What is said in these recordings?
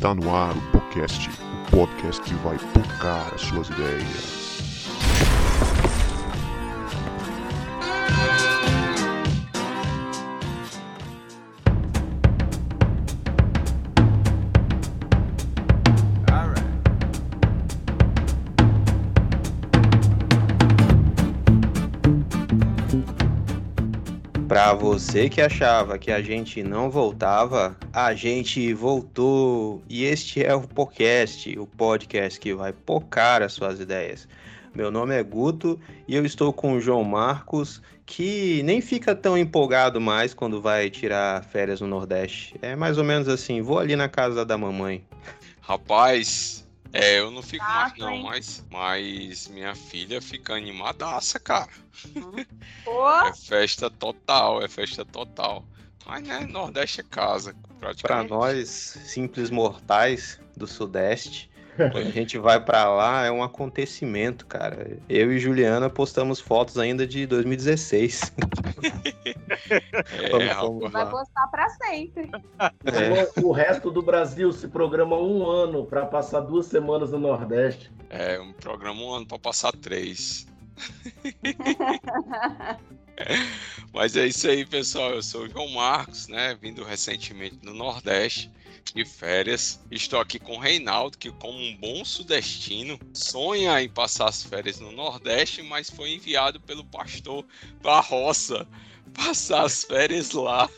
Está no ar o podcast, o podcast que vai tocar as suas ideias. Você que achava que a gente não voltava, a gente voltou. E este é o podcast, o podcast que vai pocar as suas ideias. Meu nome é Guto e eu estou com o João Marcos, que nem fica tão empolgado mais quando vai tirar férias no Nordeste. É mais ou menos assim, vou ali na casa da mamãe. Rapaz, é, eu não fico Ah, mais não, hein? mas, mas minha filha fica animadaça, cara. Pô, É festa total, é festa total. Mas né, Nordeste é casa, Para praticamente. nós, simples mortais do Sudeste, quando a gente vai para lá é um acontecimento, cara. Eu e Juliana postamos fotos ainda de 2016. É, Vamos, rapaz. vamos vai postar pra sempre. É. O, o resto do Brasil se programa um ano para passar duas semanas no Nordeste. É um programa um ano pra passar três. Mas é isso aí, pessoal. Eu sou o João Marcos, né? Vindo recentemente do Nordeste de férias. Estou aqui com o Reinaldo, que, como um bom sudestino, sonha em passar as férias no Nordeste, mas foi enviado pelo pastor para a roça passar as férias lá.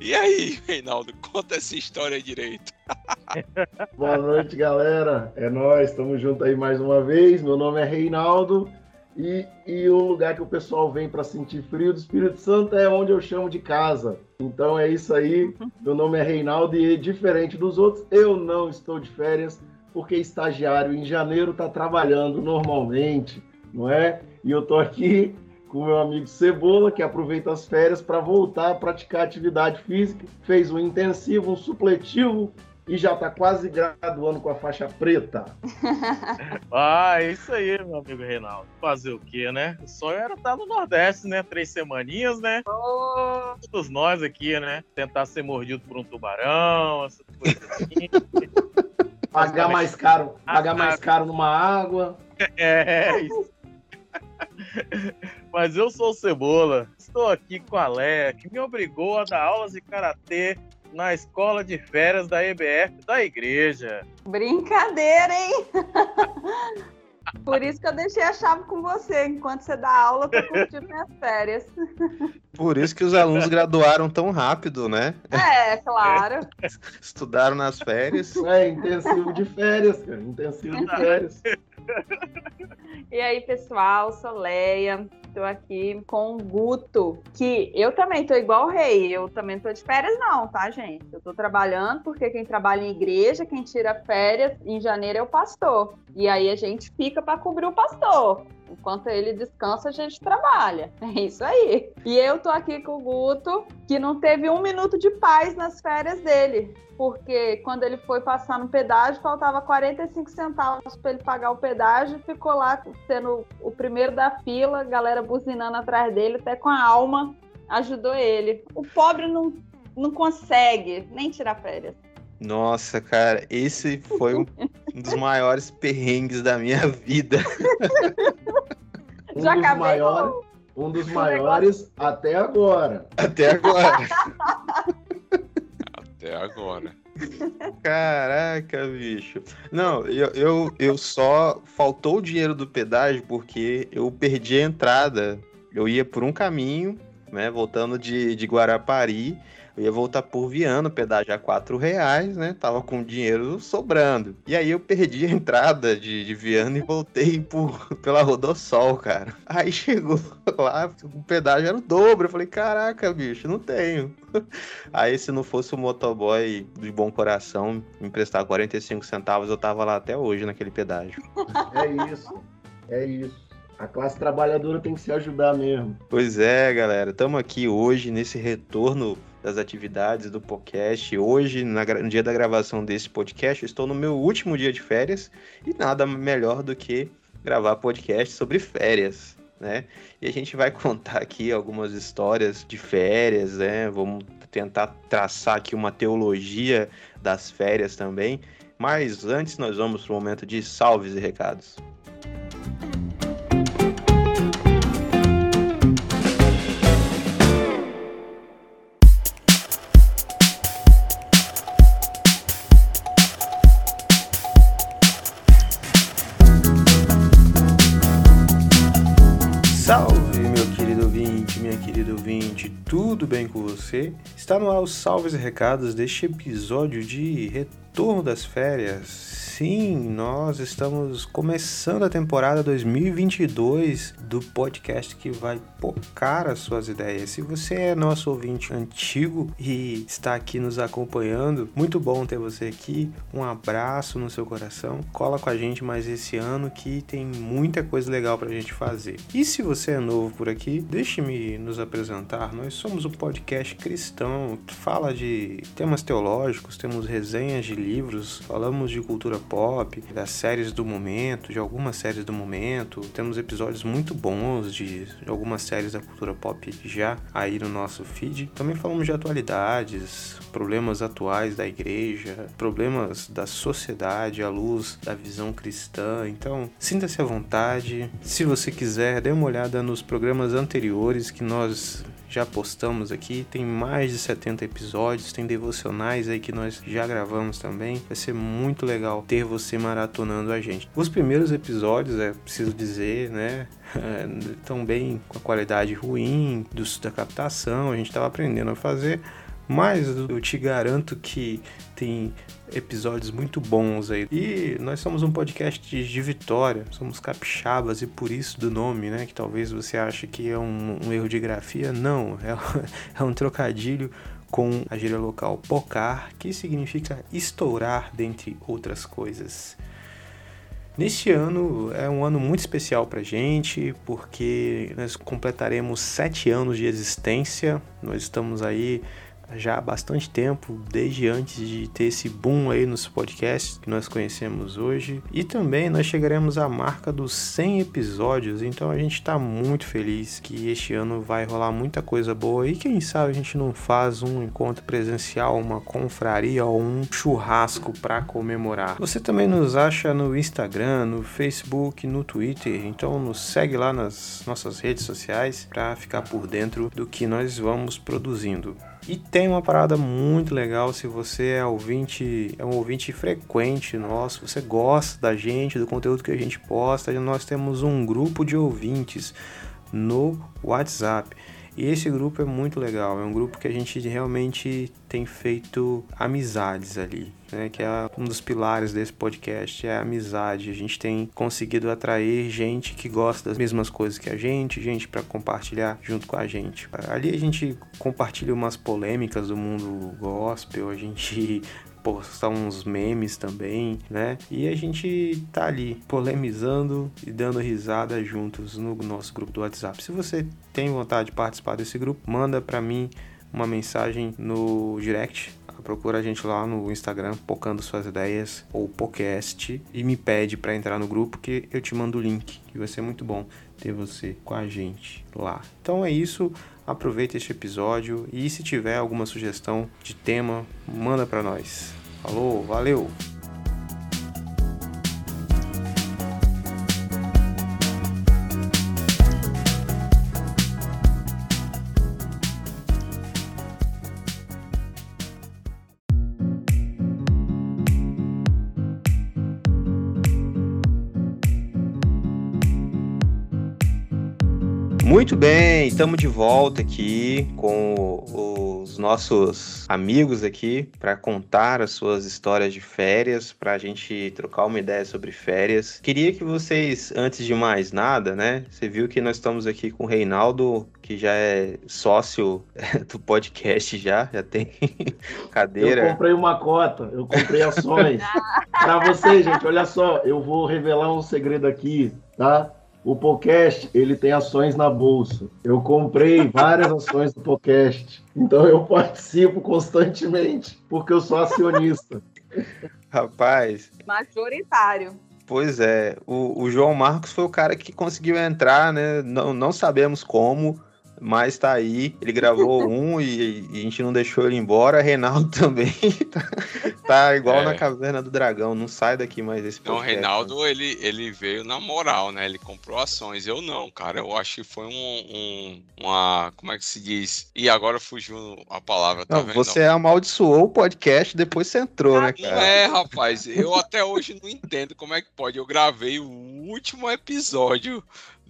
E aí, Reinaldo, conta essa história direito. Boa noite, galera. É nós, estamos juntos aí mais uma vez. Meu nome é Reinaldo e, e o lugar que o pessoal vem para sentir frio do Espírito Santo é onde eu chamo de casa. Então é isso aí. Meu nome é Reinaldo e diferente dos outros, eu não estou de férias porque estagiário em janeiro está trabalhando normalmente, não é? E eu tô aqui com meu amigo Cebola, que aproveita as férias para voltar a praticar atividade física, fez um intensivo, um supletivo e já está quase graduando com a faixa preta. Ah, é isso aí, meu amigo Reinaldo. Fazer o quê, né? O sonho era estar no Nordeste, né? Três semaninhas, né? Ô, Todos nós aqui, né? Tentar ser mordido por um tubarão, essas coisas assim. Pagar mais caro, pagar mais caro numa água. é, isso. Mas eu sou o Cebola. Estou aqui com a Leia, que me obrigou a dar aulas de karatê na escola de férias da EBF da igreja. brincadeira, hein? Por isso que eu deixei a chave com você. Enquanto você dá aula, eu tô curtindo minhas férias. Por isso que os alunos graduaram tão rápido, né? É, claro. Estudaram nas férias. É, intensivo de férias, cara. Intensivo de férias. E aí, pessoal, sou Leia. Estou aqui com o Guto, que eu também tô igual o rei. Eu também tô de férias, não, tá, gente? Eu tô trabalhando, porque quem trabalha em igreja, quem tira férias em janeiro é o pastor. E aí a gente fica para cobrir o pastor. Enquanto ele descansa, a gente trabalha. É isso aí. E eu tô aqui com o Guto, que não teve um minuto de paz nas férias dele. Porque quando ele foi passar no pedágio, faltava 45 centavos para ele pagar o pedágio. Ficou lá sendo o primeiro da fila, galera buzinando atrás dele, até com a alma ajudou ele. O pobre não, não consegue nem tirar férias. Nossa, cara, esse foi um dos maiores perrengues da minha vida. Um Já dos acabei maiores, um dos maiores até agora. Até agora. Até agora. Caraca, bicho. Não, eu, eu, eu só faltou o dinheiro do pedágio porque eu perdi a entrada. Eu ia por um caminho, né? Voltando de, de Guarapari. Eu ia voltar por Viana, pedágio a 4 reais, né? Tava com dinheiro sobrando. E aí eu perdi a entrada de, de Viana e voltei por, pela Rodossol, cara. Aí chegou lá, o pedágio era o dobro. Eu falei, caraca, bicho, não tenho. Aí, se não fosse o motoboy de bom coração me emprestar 45 centavos, eu tava lá até hoje naquele pedágio. É isso. É isso. A classe trabalhadora tem que se ajudar mesmo. Pois é, galera, estamos aqui hoje nesse retorno das atividades do podcast. Hoje, na no dia da gravação desse podcast, estou no meu último dia de férias e nada melhor do que gravar podcast sobre férias. Né? E a gente vai contar aqui algumas histórias de férias, né? Vamos tentar traçar aqui uma teologia das férias também. Mas antes nós vamos para o momento de salves e recados. Está no ar os salves e recados deste episódio de Retorno das Férias. Sim, nós estamos começando a temporada 2022 do podcast que vai pocar as suas ideias. Se você é nosso ouvinte antigo e está aqui nos acompanhando, muito bom ter você aqui. Um abraço no seu coração. Cola com a gente mais esse ano que tem muita coisa legal pra gente fazer. E se você é novo por aqui, deixe-me nos apresentar. Nós somos um podcast cristão, fala de temas teológicos, temos resenhas de livros, falamos de cultura pop, das séries do momento, de algumas séries do momento. Temos episódios muito bons de, algumas séries da cultura pop já aí no nosso feed. Também falamos de atualidades, problemas atuais da igreja, problemas da sociedade à luz da visão cristã. Então, sinta-se à vontade. Se você quiser, dê uma olhada nos programas anteriores que nós já postamos aqui. Tem mais de 70 episódios, tem devocionais aí que nós já gravamos também. Vai ser muito legal ter você maratonando a gente. Os primeiros episódios, é preciso dizer, né? Estão bem com a qualidade ruim dos, da captação, a gente estava aprendendo a fazer. Mas eu te garanto que tem episódios muito bons aí. E nós somos um podcast de, Vitória, somos capixabas e por isso do nome, né? Que talvez você ache que é um, um erro de grafia. Não, é, é um trocadilho com a gíria local pocar, que significa estourar, dentre outras coisas. Neste ano é um ano muito especial para gente, porque nós completaremos sete anos de existência. Nós estamos aí já há bastante tempo, desde antes de ter esse boom aí nos podcasts que nós conhecemos hoje. E também nós chegaremos à marca dos 100 episódios, então a gente está muito feliz que este ano vai rolar muita coisa boa e quem sabe a gente não faz um encontro presencial, uma confraria ou um churrasco para comemorar. Você também nos acha no Instagram, no Facebook, no Twitter, então nos segue lá nas nossas redes sociais para ficar por dentro do que nós vamos produzindo. E tem uma parada muito legal se você é ouvinte, é um ouvinte frequente nosso, você gosta da gente, do conteúdo que a gente posta, nós temos um grupo de ouvintes no WhatsApp. E esse grupo é muito legal, é um grupo que a gente realmente tem feito amizades ali, né? Que é um dos pilares desse podcast, é a amizade. A gente tem conseguido atrair gente que gosta das mesmas coisas que a gente, gente para compartilhar junto com a gente. Ali a gente compartilha umas polêmicas do mundo gospel, a gente postar uns memes também, né? E a gente tá ali polemizando e dando risada juntos no nosso grupo do WhatsApp. Se você tem vontade de participar desse grupo, manda para mim uma mensagem no direct. Procura a gente lá no Instagram, Pocando Suas Ideias ou podcast e me pede para entrar no grupo que eu te mando o link, que vai ser muito bom ter você com a gente lá. Então é isso, aproveita este episódio e se tiver alguma sugestão de tema, manda para nós. Falou, valeu! Muito bem, estamos de volta aqui com os nossos amigos aqui para contar as suas histórias de férias, para a gente trocar uma ideia sobre férias. Queria que vocês, antes de mais nada, né? Você viu que nós estamos aqui com o Reinaldo, que já é sócio do podcast já, já tem cadeira. Eu comprei uma cota, eu comprei ações. para vocês, gente, olha só, eu vou revelar um segredo aqui, tá? O podcast, ele tem ações na bolsa. Eu comprei várias ações do podcast. Então eu participo constantemente, porque eu sou acionista. Rapaz. Majoritário. Pois é. O, o, João Marcos foi o cara que conseguiu entrar, né? Não, não sabemos como. Mas tá aí. Ele gravou um e, e a gente não deixou ele embora. Reinaldo também tá, tá igual É. na caverna do dragão. Não sai daqui mais desse Então, o podcast, Reinaldo, ele, ele veio na moral, né? Ele comprou ações. Eu não, cara. Eu acho que foi um, um- uma. Como é que se diz? E agora fugiu a palavra, tá Não, vendo? você amaldiçoou o podcast, depois você entrou, né, Não cara? é, rapaz. Eu até hoje não entendo como é que pode. Eu gravei o último episódio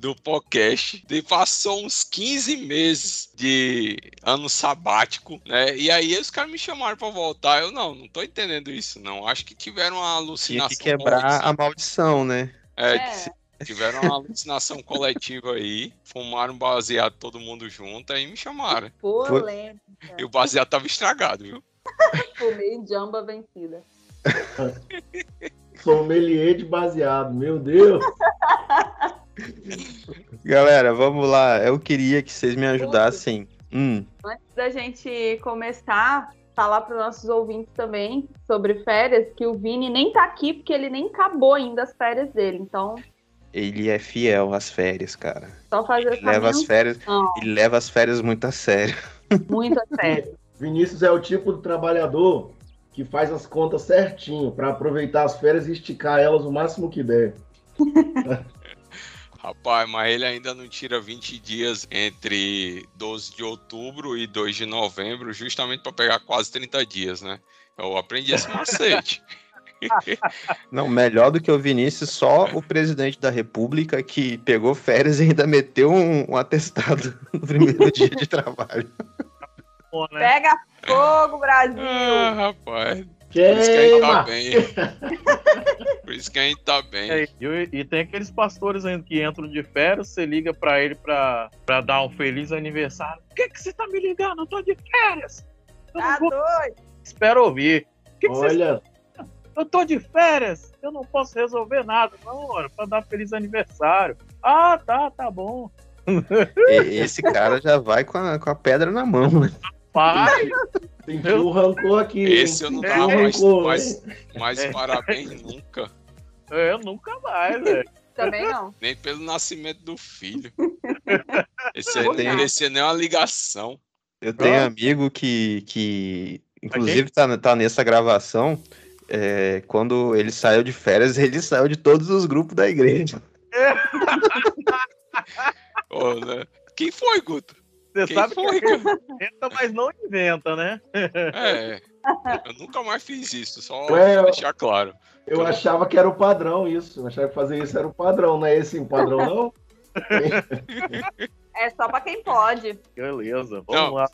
do podcast. E passou uns 15 meses de ano sabático, né? E aí os caras me chamaram pra voltar. Eu não, não tô entendendo isso, não. Acho que tiveram uma Tinha alucinação. que quebrar coletiva. a maldição, né? É, É. tiveram uma alucinação coletiva aí. Fumaram baseado todo mundo junto aí me chamaram. Polêmica. E o baseado tava estragado, viu? Fumei jamba vencida. Sommelier de baseado, meu Deus. Galera, vamos lá. Eu queria que vocês me ajudassem. Hum, Antes da gente começar, falar para os nossos ouvintes também sobre férias, que o Vini nem tá aqui porque ele nem acabou ainda as férias dele. Então, ele é fiel às férias, cara. só fazer essa Leva as férias, menção, ele leva as férias muito a sério. muito a sério. Vinícius é o tipo de trabalhador que faz as contas certinho para aproveitar as férias e esticar elas o máximo que der. Rapaz, mas ele ainda não tira 20 dias entre 12 de outubro e 2 de novembro, justamente para pegar quase 30 dias, né? Eu aprendi esse macete. Não, melhor do que o Vinícius, só o presidente da República que pegou férias e ainda meteu um, um atestado no primeiro dia de trabalho. Né? Pega fogo, Brasil! ah, rapaz. Por isso que a gente tá bem. Por isso que a gente tá bem. É, e, e tem aqueles pastores ainda que entram de férias, você liga pra ele pra, pra dar um feliz aniversário. Por que, que você tá me ligando? Eu tô de férias. Eu não Tá vou... doido? Espero ouvir. Que que você... Olha, Eu tô de férias. Eu não posso resolver nada. Não, pra dar feliz aniversário. Ah, tá, tá bom. Esse cara já vai com a, com a pedra na mão, né? Pai, sentiu o rancor aqui. Esse eu não tava o mais, rancor, mais, mais É. parabéns nunca. eu nunca mais, velho. Também não. Nem pelo nascimento do filho. Esse aí não merecia nem uma ligação. Eu tenho Ah. amigo que, que inclusive, tá, tá nessa gravação. é, quando ele saiu de férias, ele saiu de todos os grupos da igreja. Ô, né? Quem foi, Guto? Você Quem sabe foi, que inventa, mas não inventa, né? É. Eu nunca mais fiz isso, só eu- deixar claro. Eu achava que era o padrão isso. Eu achava que fazer isso era o padrão, não é esse o padrão, não? É só pra quem pode. Beleza, vamos Não. lá.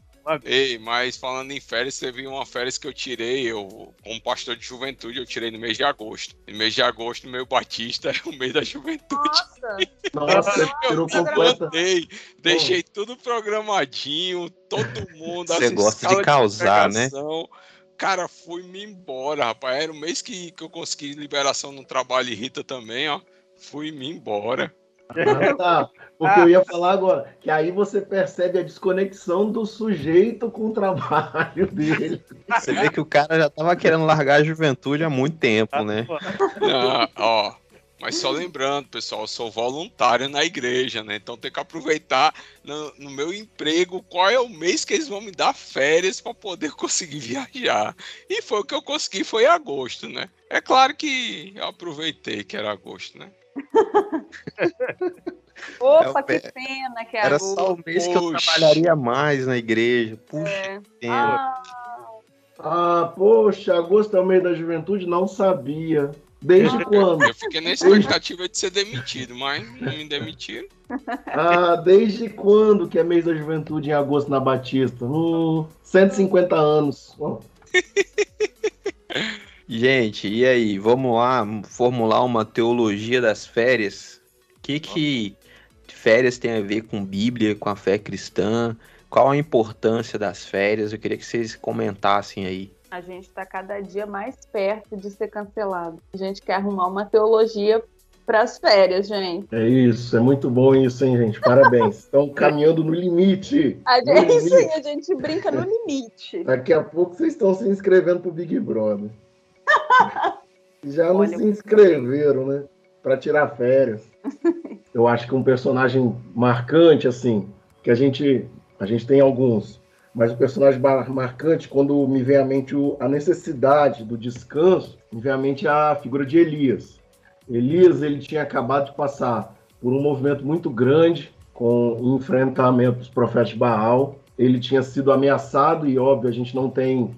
Ei, mas falando em férias, teve uma férias que eu tirei, eu, como pastor de juventude, eu tirei no mês de agosto. No mês de agosto, meu batista é o mês da juventude. Nossa, Nossa, Eu plantei, deixei tudo programadinho, todo mundo. Você gosta de causar, né? pregação. Cara, fui-me embora, rapaz. Era o mês que, que eu consegui liberação no trabalho e Rita também, ó. Fui-me embora. Ah, tá. Porque eu ia falar agora, que aí você percebe a desconexão do sujeito com o trabalho dele. Você vê que o cara já tava querendo largar a juventude há muito tempo, né? Ah, ó. Mas só lembrando, pessoal, eu sou voluntário na igreja, né? Então tem que aproveitar no, no meu emprego qual é o mês que eles vão me dar férias para poder conseguir viajar. E foi o que eu consegui, foi agosto, né? É claro que eu aproveitei que era agosto, né? Opa, É que pena que é Era agosto. só o mês que eu trabalharia mais na igreja. Puxa, É. tempo. Ah, Ah, poxa, agosto é o mês da juventude? Não sabia. Desde quando? Eu fiquei na expectativa de ser demitido, mas não me demitiram. Ah, desde quando que é mês da juventude em agosto na Batista? Hum, 150 anos. Ó, Gente, e aí? Vamos lá formular uma teologia das férias? O que, que férias tem a ver com Bíblia, com a fé cristã? Qual a importância das férias? Eu queria que vocês comentassem aí. a gente tá cada dia mais perto de ser cancelado. A gente quer arrumar uma teologia pras férias, gente. É isso, é muito bom isso, hein, gente? Parabéns. Estão caminhando no limite. A No gente, limite. a gente brinca no limite. Daqui a pouco vocês estão se inscrevendo pro Big Brother. Já não Olha, se inscreveram, né? Pra tirar férias. Eu acho que um personagem marcante, assim, que a gente, a gente tem alguns, mas o personagem marcante, quando me vem à mente a necessidade do descanso, me vem à mente a figura de Elias. Elias, ele tinha acabado de passar por um movimento muito grande com o enfrentamento dos profetas de Baal. Ele tinha sido ameaçado e óbvio, a gente não tem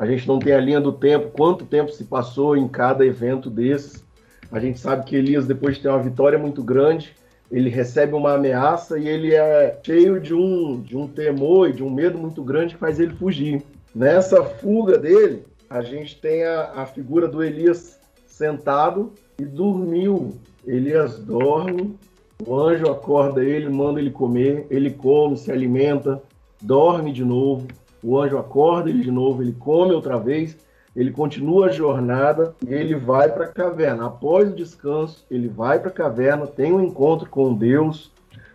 a gente não tem a linha do tempo, quanto tempo se passou em cada evento desses. A gente sabe que Elias, depois de ter uma vitória muito grande, ele recebe uma ameaça e ele é cheio de um, de um temor e de um medo muito grande que faz ele fugir. Nessa fuga dele, a gente tem a, a figura do Elias sentado e dormiu. Elias dorme, o anjo acorda ele, manda ele comer, ele come, se alimenta, dorme de novo o anjo acorda ele de novo, ele come outra vez, ele continua a jornada e ele vai para a caverna. Após o descanso, ele vai para a caverna, tem um encontro com Deus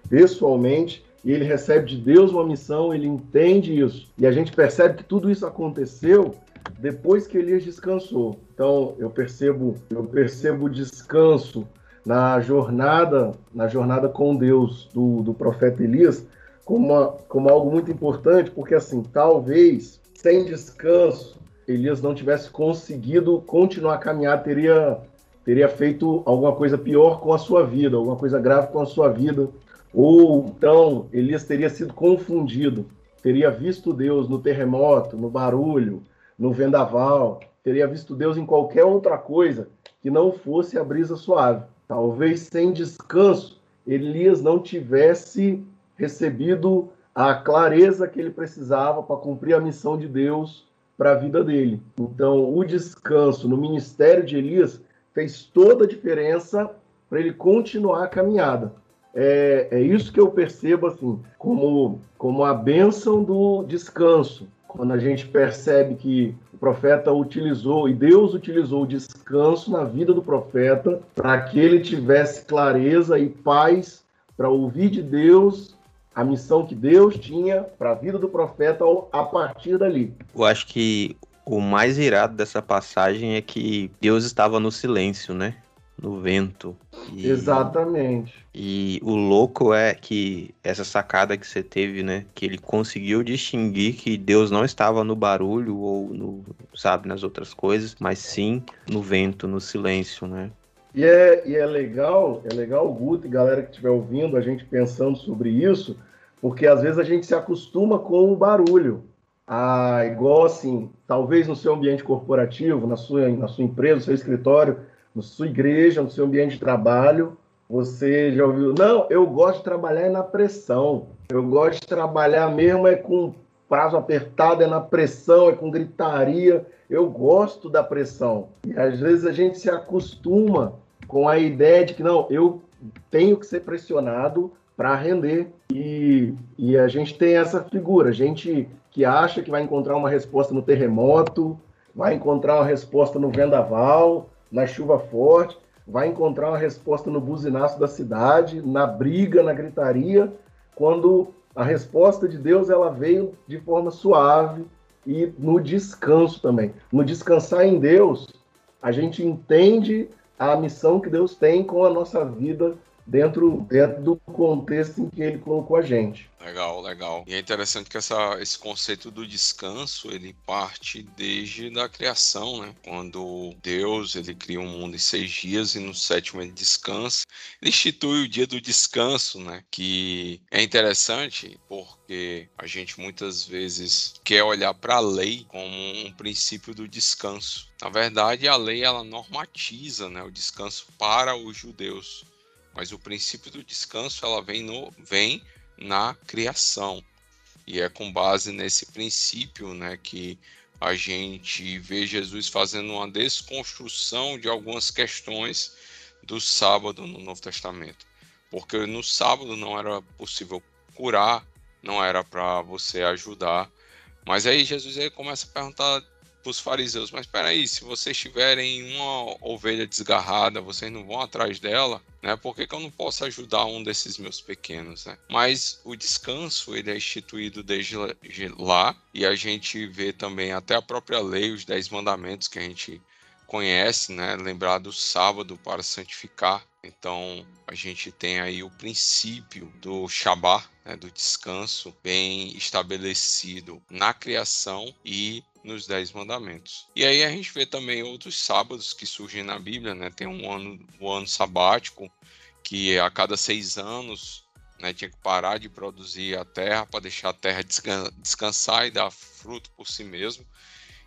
pessoalmente e ele recebe de Deus uma missão, ele entende isso. E a gente percebe que tudo isso aconteceu depois que Elias descansou. Então, eu percebo, eu percebo o descanso na jornada, na jornada com Deus do, do profeta Elias, como, uma, como algo muito importante, porque assim, talvez sem descanso, Elias não tivesse conseguido continuar a caminhar, teria, teria feito alguma coisa pior com a sua vida, alguma coisa grave com a sua vida, ou então Elias teria sido confundido, teria visto Deus no terremoto, no barulho, no vendaval, teria visto Deus em qualquer outra coisa que não fosse a brisa suave. Talvez sem descanso, Elias não tivesse recebido a clareza que ele precisava para cumprir a missão de Deus para a vida dele. Então, o descanso no ministério de Elias fez toda a diferença para ele continuar a caminhada. É, é isso que eu percebo assim, como, como a bênção do descanso. Quando a gente percebe que o profeta utilizou, e Deus utilizou o descanso na vida do profeta para que ele tivesse clareza e paz para ouvir de Deus a missão que Deus tinha para a vida do profeta a partir dali. Eu acho que o mais irado dessa passagem é que Deus estava no silêncio, né? No vento. E, Exatamente. E o louco é que essa sacada que você teve, né? Que ele conseguiu distinguir que Deus não estava no barulho ou no, sabe, nas outras coisas, mas sim no vento, no silêncio, né? E é, e é legal, é legal, Guto e galera que estiver ouvindo, a gente pensando sobre isso, porque às vezes a gente se acostuma com o barulho. Ah, igual assim, talvez no seu ambiente corporativo, na sua, na sua empresa, no seu escritório, na sua igreja, no seu ambiente de trabalho, você já ouviu, não, eu gosto de trabalhar na pressão. Eu gosto de trabalhar mesmo é com prazo apertado, é na pressão, é com gritaria. Eu gosto da pressão. E às vezes a gente se acostuma com a ideia de que não, eu tenho que ser pressionado para render. E, e a gente tem essa figura, gente que acha que vai encontrar uma resposta no terremoto, vai encontrar uma resposta no vendaval, na chuva forte, vai encontrar uma resposta no buzinaço da cidade, na briga, na gritaria, quando a resposta de Deus ela veio de forma suave e no descanso também. No descansar em Deus, a gente entende a missão que Deus tem com a nossa vida dentro, dentro do contexto em que ele colocou a gente. Legal, legal. E é interessante que essa, esse conceito do descanso, ele parte desde da criação, né? Quando Deus, ele cria um mundo em seis dias e no sétimo ele descansa. Ele institui o dia do descanso, né? Que é interessante porque a gente muitas vezes quer olhar para a lei como um princípio do descanso. Na verdade, a lei, ela normatiza né, o descanso para os judeus mas o princípio do descanso ela vem, no, vem na criação. E é com base nesse princípio né, que a gente vê Jesus fazendo uma desconstrução de algumas questões do sábado no Novo Testamento. Porque no sábado não era possível curar, não era para você ajudar. Mas aí Jesus aí começa a perguntar para os fariseus: Mas espera aí, se vocês tiverem uma ovelha desgarrada, vocês não vão atrás dela? Né? Por que, que eu não posso ajudar um desses meus pequenos? Né? Mas o descanso ele é instituído desde lá e a gente vê também até a própria lei, os Dez Mandamentos que a gente conhece, né? lembrar do sábado para santificar Então, a gente tem aí o princípio do Shabat, né, do descanso, bem estabelecido na criação e nos Dez Mandamentos. E aí a gente vê também outros sábados que surgem na Bíblia, né? Tem um ano, um ano sabático, que a cada seis anos né, tinha que parar de produzir a terra para deixar a terra descansar e dar fruto por si mesmo.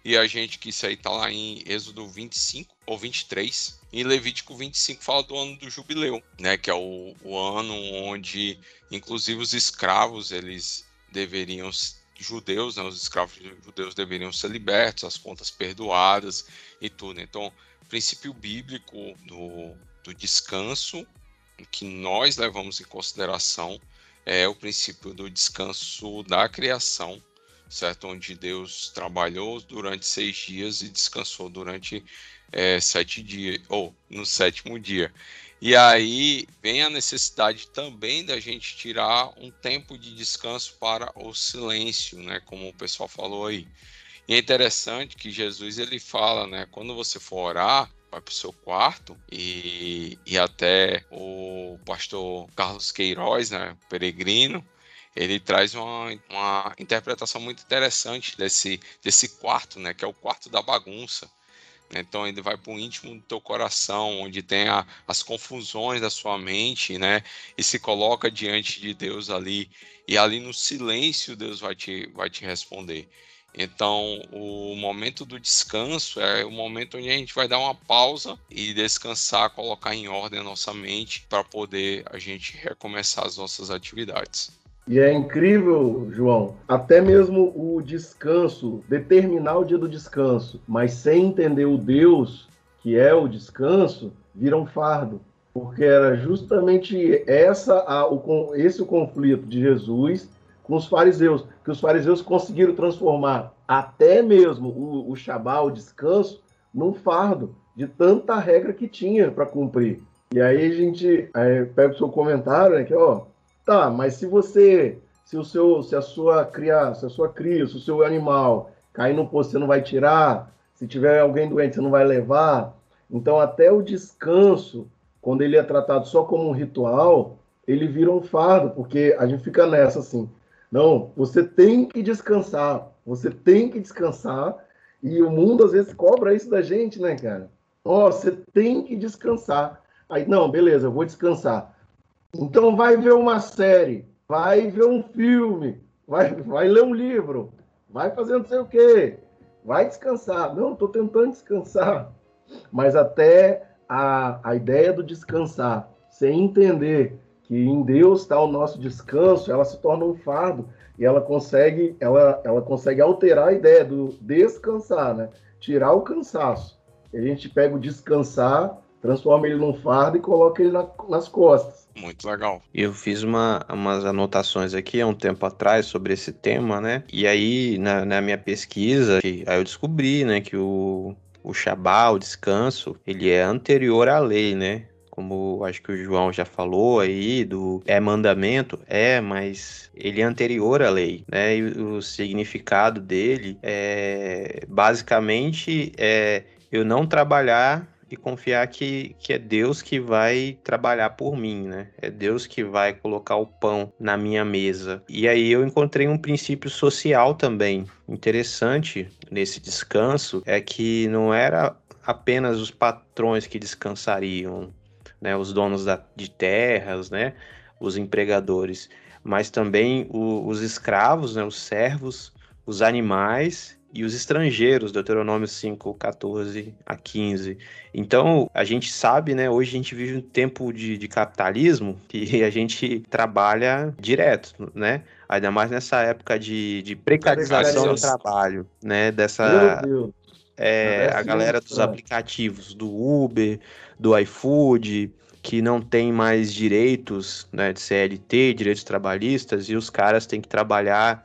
E a gente que isso aí está lá em Êxodo 25 ou 23. E Levítico 25 fala do ano do jubileu, né, que é o, o ano onde inclusive os escravos eles deveriam judeus, né, os escravos judeus deveriam ser libertos, as contas perdoadas e tudo. Então, o princípio bíblico do, do descanso que nós levamos em consideração é o princípio do descanso da criação, certo? Onde Deus trabalhou durante seis dias e descansou durante é, sete dias, ou no sétimo dia. E aí vem a necessidade também da gente tirar um tempo de descanso para o silêncio, né? Como o pessoal falou aí. E é interessante que Jesus ele fala, né? Quando você for orar, vai para o seu quarto e, e até o pastor Carlos Queiroz, né, peregrino, ele traz uma, uma interpretação muito interessante desse, desse quarto, né, que é o quarto da bagunça. Então ele vai para o íntimo do teu coração, onde tem a, as confusões da sua mente, né? E se coloca diante de Deus ali. E ali no silêncio Deus vai te, vai te responder. Então, o momento do descanso é o momento onde a gente vai dar uma pausa e descansar, colocar em ordem a nossa mente para poder a gente recomeçar as nossas atividades. E é incrível, João, até mesmo o descanso, determinar o dia do descanso, mas sem entender o Deus que é o descanso, vira um fardo. Porque era justamente essa a, o, esse o conflito de Jesus com os fariseus, que os fariseus conseguiram transformar até mesmo o, o Shabá, o descanso, num fardo de tanta regra que tinha para cumprir. E aí a gente aí pega o seu comentário, né, que ó, tá, mas se você, se o seu, se a sua cria, se a sua cria, se o seu animal cair no poço, você não vai tirar, se tiver alguém doente, você não vai levar. Então até o descanso, quando ele é tratado só como um ritual, ele vira um fardo, porque a gente fica nessa assim, não, você tem que descansar. Você tem que descansar. E o mundo às vezes cobra isso da gente, né, cara? Ó, oh, você tem que descansar. Aí, não, beleza, eu vou descansar. Então vai ver uma série, vai ver um filme, vai, vai ler um livro, vai fazer não sei o quê, vai descansar. Não, estou tentando descansar. Mas até a, a ideia do descansar, sem entender que em Deus está o nosso descanso, ela se torna um fardo e ela consegue, ela, ela consegue alterar a ideia do descansar, né? Tirar o cansaço. A gente pega o descansar, transforma ele num fardo e coloca ele na, nas costas. Muito legal. Eu fiz uma, umas anotações aqui há um tempo atrás sobre esse tema, né? E aí, na, na minha pesquisa, aí eu descobri, né, que o, o Shabá, o descanso, ele é anterior à lei, né? como acho que o João já falou aí, do é mandamento, é, mas ele é anterior à lei, né? E o significado dele é basicamente é eu não trabalhar e confiar que, que é Deus que vai trabalhar por mim, né? É Deus que vai colocar o pão na minha mesa. E aí eu encontrei um princípio social também interessante nesse descanso, é que não era apenas os patrões que descansariam, né, os donos da, de terras, né, os empregadores, mas também o, os escravos, né, os servos, os animais e os estrangeiros, Deuteronômio 5, 14 a 15. Então, a gente sabe, né, hoje a gente vive um tempo de, de capitalismo que a gente trabalha direto, né? Ainda mais nessa época de, de precarização do trabalho, né? Dessa é, a galera dos aplicativos, do Uber, do iFood, que não tem mais direitos né, de CLT, direitos trabalhistas, e os caras têm que trabalhar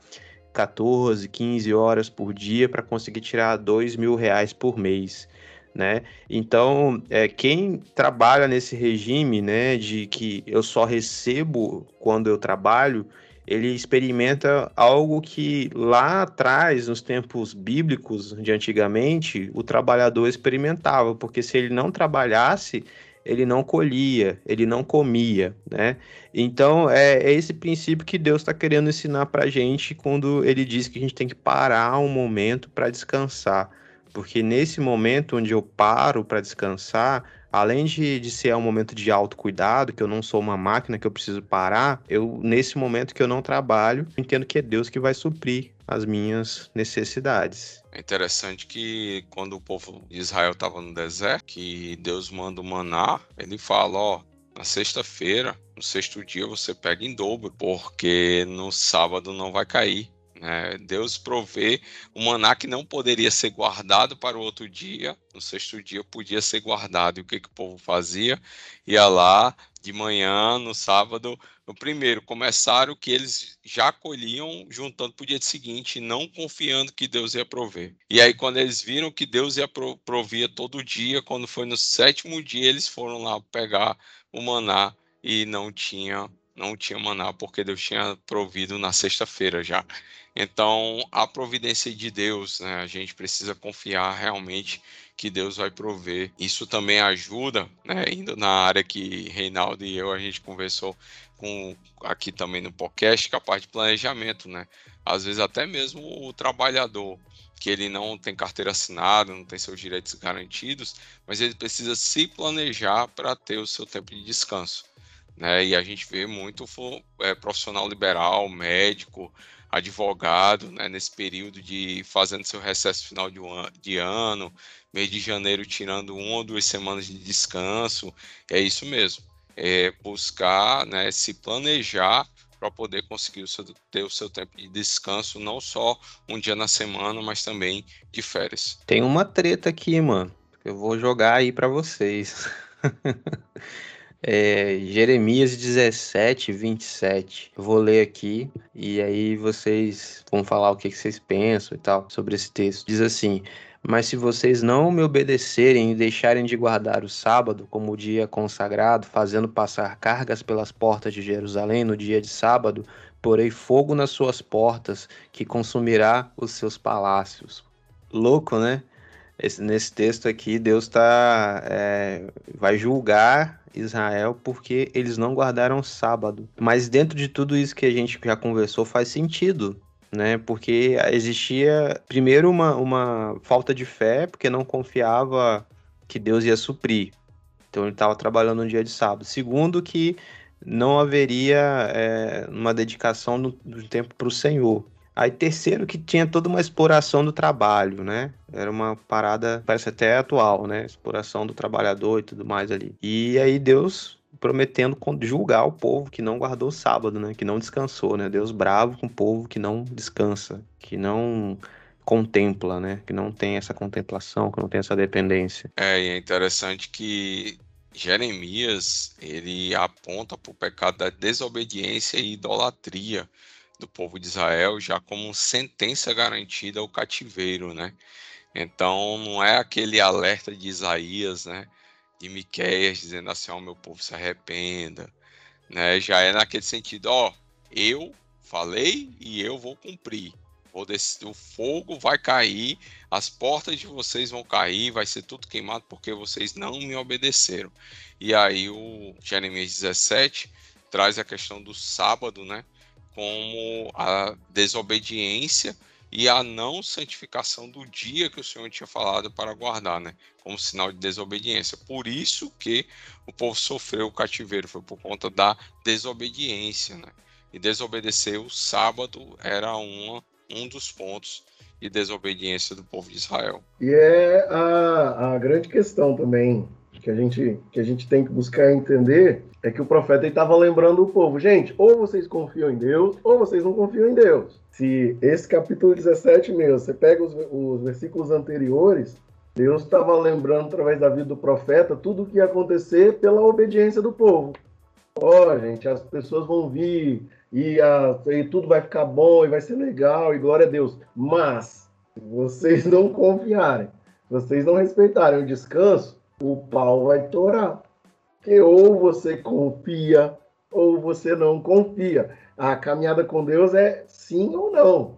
14, 15 horas por dia para conseguir tirar 2 mil reais por mês. Né? Então, é, quem trabalha nesse regime né, de que eu só recebo quando eu trabalho, ele experimenta algo que lá atrás, nos tempos bíblicos de antigamente, o trabalhador experimentava, porque se ele não trabalhasse, ele não colhia, ele não comia, né? Então é, é esse princípio que Deus está querendo ensinar para a gente quando ele diz que a gente tem que parar um momento para descansar. Porque nesse momento onde eu paro para descansar, além de, de ser um momento de autocuidado, que eu não sou uma máquina que eu preciso parar, eu, nesse momento que eu não trabalho, entendo que é Deus que vai suprir as minhas necessidades. É interessante que quando o povo de Israel estava no deserto, que Deus manda o maná, ele fala, ó, na sexta-feira, no sexto dia você pega em dobro, porque no sábado não vai cair. Né? Deus provê o maná que não poderia ser guardado para o outro dia, no sexto dia podia ser guardado. E o que, que o povo fazia? Ia lá de manhã, no sábado, no primeiro, começaram que eles já colhiam juntando para o dia seguinte, não confiando que Deus ia prover. E aí, quando eles viram que Deus ia provia todo dia, quando foi no sétimo dia, eles foram lá pegar o maná e não tinha não tinha maná porque Deus tinha provido na sexta-feira já. Então, a providência de Deus, né, a gente precisa confiar realmente que Deus vai prover. Isso também ajuda, né, indo na área que Reinaldo e eu a gente conversou com aqui também no podcast, que é a parte de planejamento, né? Às vezes até mesmo o trabalhador que ele não tem carteira assinada, não tem seus direitos garantidos, mas ele precisa se planejar para ter o seu tempo de descanso. Né? E a gente vê muito é, profissional liberal, médico, advogado, né, nesse período de fazendo seu recesso final de, um, de ano, mês de janeiro tirando uma ou duas semanas de descanso, é isso mesmo, é buscar, né, se planejar para poder conseguir o seu, ter o seu tempo de descanso, não só um dia na semana, mas também de férias. Tem uma treta aqui, mano. Eu vou jogar aí para vocês. é, Jeremias 17, 27. Eu vou ler aqui e aí vocês vão falar o que, que vocês pensam e tal sobre esse texto. Diz assim: Mas se vocês não me obedecerem e deixarem de guardar o sábado como o dia consagrado, fazendo passar cargas pelas portas de Jerusalém no dia de sábado, porei fogo nas suas portas, que consumirá os seus palácios. Louco, né? Esse, nesse texto aqui, Deus tá, é, vai julgar Israel porque eles não guardaram sábado. Mas dentro de tudo isso que a gente já conversou, faz sentido. Né, porque existia primeiro uma, uma falta de fé, porque não confiava que Deus ia suprir. Então ele estava trabalhando no dia de sábado. Segundo, que não haveria é, uma dedicação do, do tempo para o Senhor. Aí terceiro que tinha toda uma exploração do trabalho, né? Era uma parada, parece até atual, né? Exploração do trabalhador e tudo mais ali. E aí Deus prometendo julgar o povo que não guardou o sábado, né? Que não descansou, né? Deus bravo com o povo que não descansa, que não contempla, né? Que não tem essa contemplação, que não tem essa dependência. É, e é interessante que Jeremias, ele aponta para o pecado da desobediência e idolatria do povo de Israel já como sentença garantida ao cativeiro, né? Então não é aquele alerta de Isaías, né? De Miqueias dizendo assim, ó, oh, meu povo se arrependa, né? Já é naquele sentido, ó, eu falei e eu vou cumprir. Vou o fogo vai cair, as portas de vocês vão cair, vai ser tudo queimado porque vocês não me obedeceram. E aí o Jeremias 17 traz a questão do sábado, né? como a desobediência e a não santificação do dia que o Senhor tinha falado para guardar, né? Como sinal de desobediência. Por isso que o povo sofreu o cativeiro, foi por conta da desobediência, né? E desobedecer o sábado era uma, um dos pontos de desobediência do povo de Israel. E é a, a grande questão também que a gente, que a gente tem que buscar entender é que o profeta estava lembrando o povo, gente, ou vocês confiam em Deus, ou vocês não confiam em Deus. Se esse capítulo 17 mesmo, você pega os, os versículos anteriores, Deus estava lembrando através da vida do profeta tudo o que ia acontecer pela obediência do povo. Ó, oh, gente, as pessoas vão vir e, a, e tudo vai ficar bom e vai ser legal e glória a Deus. Mas, se vocês não confiarem, vocês não respeitarem o descanso, o pau vai torar. Que ou você confia ou você não confia. A caminhada com Deus é sim ou não.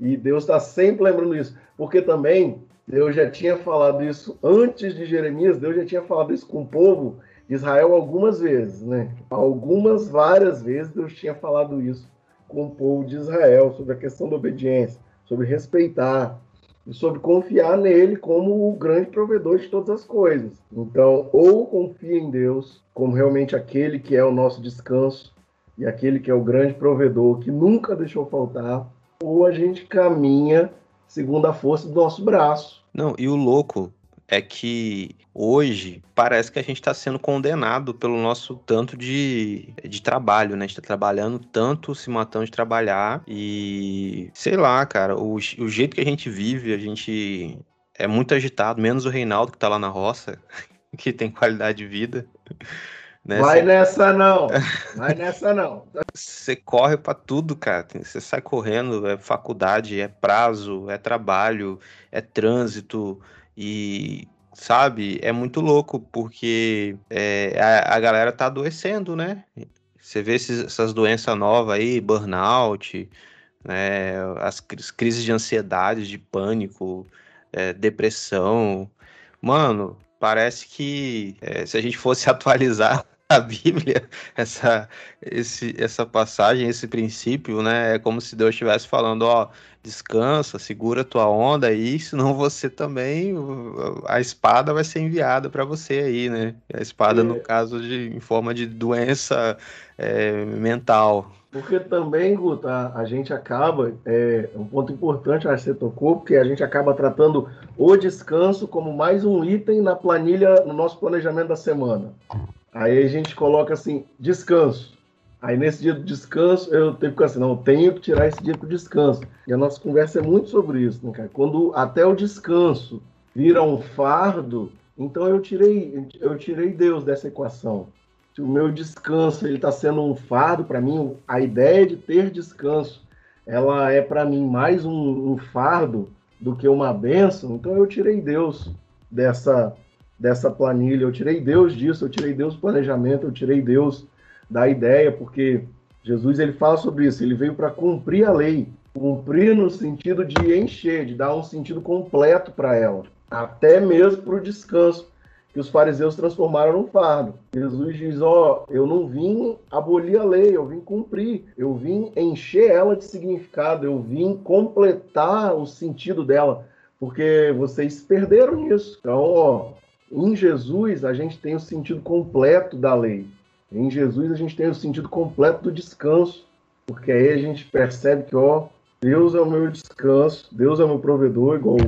E Deus está sempre lembrando isso. Porque também Deus já tinha falado isso antes de Jeremias, Deus já tinha falado isso com o povo de Israel algumas vezes, né? Algumas, várias vezes Deus tinha falado isso com o povo de Israel sobre a questão da obediência, sobre respeitar e sobre confiar nele como o grande provedor de todas as coisas. Então, ou confia em Deus como realmente aquele que é o nosso descanso e aquele que é o grande provedor que nunca deixou faltar, ou a gente caminha segundo a força do nosso braço. Não, e o louco é que hoje parece que a gente está sendo condenado pelo nosso tanto de, de trabalho, né? A gente tá trabalhando tanto, se matando de trabalhar e sei lá, cara, o, o jeito que a gente vive, a gente é muito agitado, menos o Reinaldo que tá lá na roça, que tem qualidade de vida. Né? Vai Cê... nessa não, vai nessa não. Você corre para tudo, cara. Você sai correndo, é faculdade, é prazo, é trabalho, é trânsito e sabe, é muito louco porque é, a, a, galera tá adoecendo, né? Você vê esses, essas doenças novas aí, burnout, né, as, as crises de ansiedade, de pânico, é, depressão. Mano, parece que é, se a gente fosse atualizar a Bíblia, essa, esse, essa passagem, esse princípio, né? É como se Deus estivesse falando, ó, descansa, segura tua onda aí, senão você também, a espada vai ser enviada para você aí, né? A espada, é. no caso, de, em forma de doença é, mental. Porque também, Guta, a, a, gente acaba, é um ponto importante, que você tocou, porque a gente acaba tratando o descanso como mais um item na planilha, no nosso planejamento da semana. Aí a gente coloca assim, descanso. Aí nesse dia do descanso, eu tenho que assim, não, tenho que tirar esse dia para descanso. E a nossa conversa é muito sobre isso, né, cara? Quando até o descanso vira um fardo, então eu tirei, eu tirei Deus dessa equação. O meu descanso ele está sendo um fardo para mim. A ideia de ter descanso, ela é para mim mais um, um fardo do que uma benção. Então eu tirei Deus dessa dessa planilha, eu tirei Deus disso, eu tirei Deus do planejamento, eu tirei Deus da ideia, porque Jesus ele fala sobre isso, ele veio para cumprir a lei, cumprir no sentido de encher, de dar um sentido completo para ela, até mesmo para o descanso que os fariseus transformaram num fardo. Jesus diz: Ó, oh, eu não vim abolir a lei, eu vim cumprir, eu vim encher ela de significado, eu vim completar o sentido dela, porque vocês perderam isso. Então, ó, em Jesus, a gente tem o sentido completo da lei. Em Jesus, a gente tem o sentido completo do descanso. Porque aí a gente percebe que, ó, Deus é o meu descanso, Deus é o meu provedor, igual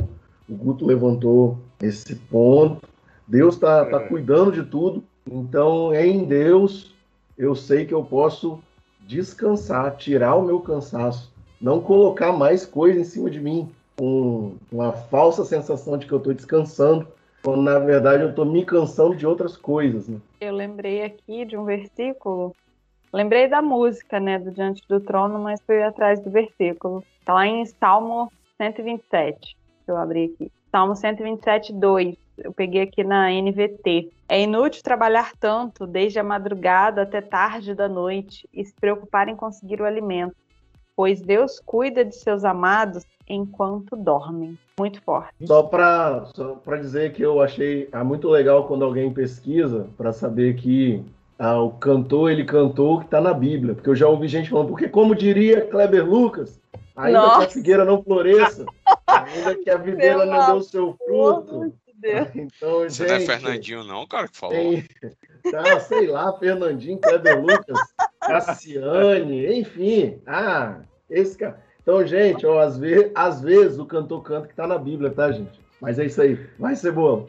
o Guto levantou esse ponto. Deus está tá é. cuidando de tudo. Então, em Deus, eu sei que eu posso descansar, tirar o meu cansaço, não colocar mais coisa em cima de mim, com uma falsa sensação de que eu estou descansando, quando na verdade eu estou me cansando de outras coisas. Né? Eu lembrei aqui de um versículo, lembrei da música, né, do Diante do Trono, mas fui atrás do versículo. Está lá em Salmo 127, que eu abri aqui. Salmo 127, 2. Eu peguei aqui na NVT. É inútil trabalhar tanto, desde a madrugada até tarde da noite, e se preocupar em conseguir o alimento, pois Deus cuida de seus amados enquanto dormem. Muito forte. Só para só dizer que eu achei ah, muito legal quando alguém pesquisa para saber que ah, o cantor ele cantou que está na Bíblia, porque eu já ouvi gente falando, porque como diria Kleber Lucas, ainda Nossa. que a figueira não floresça, ainda que a videira não deu seu fruto. Então, Você gente, não é Fernandinho, não, cara, que falou. Tem, tá, sei lá, Fernandinho, Kleber Lucas, Cassiane, enfim. Ah, esse cara. Então, gente, ó, às, vezes, às vezes o cantor canta que tá na Bíblia, tá, gente? Mas é isso aí. Vai ser bom.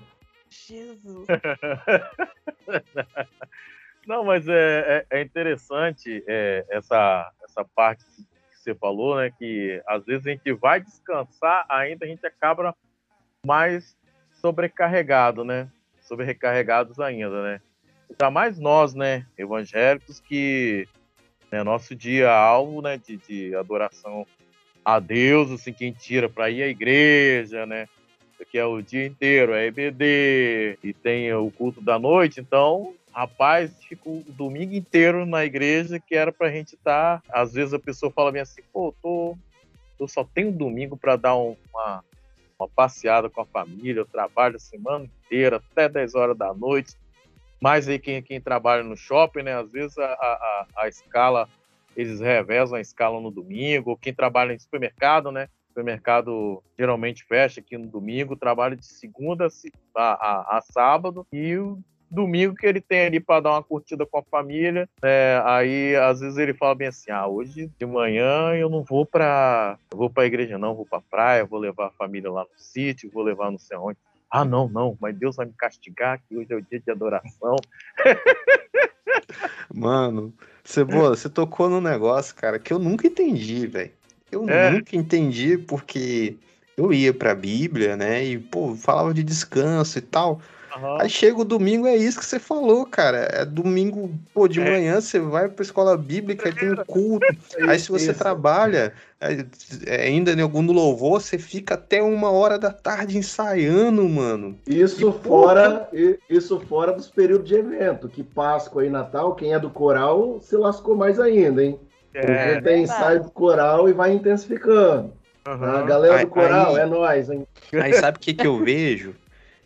Jesus. Não, mas é, é, é interessante é, essa, essa parte que você falou, né? Que às vezes a gente vai descansar, ainda a gente acaba mais sobrecarregado, né? Sobrecarregados ainda, né? Ainda mais nós, né? Evangélicos, que né, nosso dia alvo né, de, de adoração a Deus, assim, quem tira para ir à igreja, né? Que é o dia inteiro, é EBD, e tem o culto da noite, então, rapaz, fica o domingo inteiro na igreja que era pra gente estar. Tá, às vezes a pessoa fala bem assim, pô, tô, eu só tenho domingo para dar uma uma passeada com a família, eu trabalho a semana inteira, até 10 horas da noite. Mas aí quem, quem trabalha no shopping, né? Às vezes a, a, a escala, eles revezam a escala no domingo, quem trabalha em supermercado, né? supermercado geralmente fecha aqui no domingo, trabalha de segunda a, a, a sábado e o domingo que ele tem ali para dar uma curtida com a família, né? Aí às vezes ele fala bem assim: "Ah, hoje de manhã eu não vou para, vou para a igreja não, vou para praia, vou levar a família lá no sítio, vou levar não sei onde". Ah, não, não, mas Deus vai me castigar que hoje é o dia de adoração. Mano, Cebola, você tocou num negócio, cara, que eu nunca entendi, velho. Eu É. nunca entendi porque eu ia pra Bíblia, né? E, pô, falava de descanso e tal. Aham. Aí chega o domingo, é isso que você falou, cara. É domingo, pô, de É. manhã você vai pra escola bíblica, aí tem um culto. Aí se você Isso. trabalha, é, ainda em algum louvor, você fica até uma hora da tarde ensaiando, mano. Isso E, fora, isso fora dos períodos de evento, que Páscoa e Natal, quem é do coral se lascou mais ainda, hein? Porque É, tem ensaio do coral e vai intensificando. A aham. galera do coral aí- é nós, hein? Aí sabe o que, que eu vejo?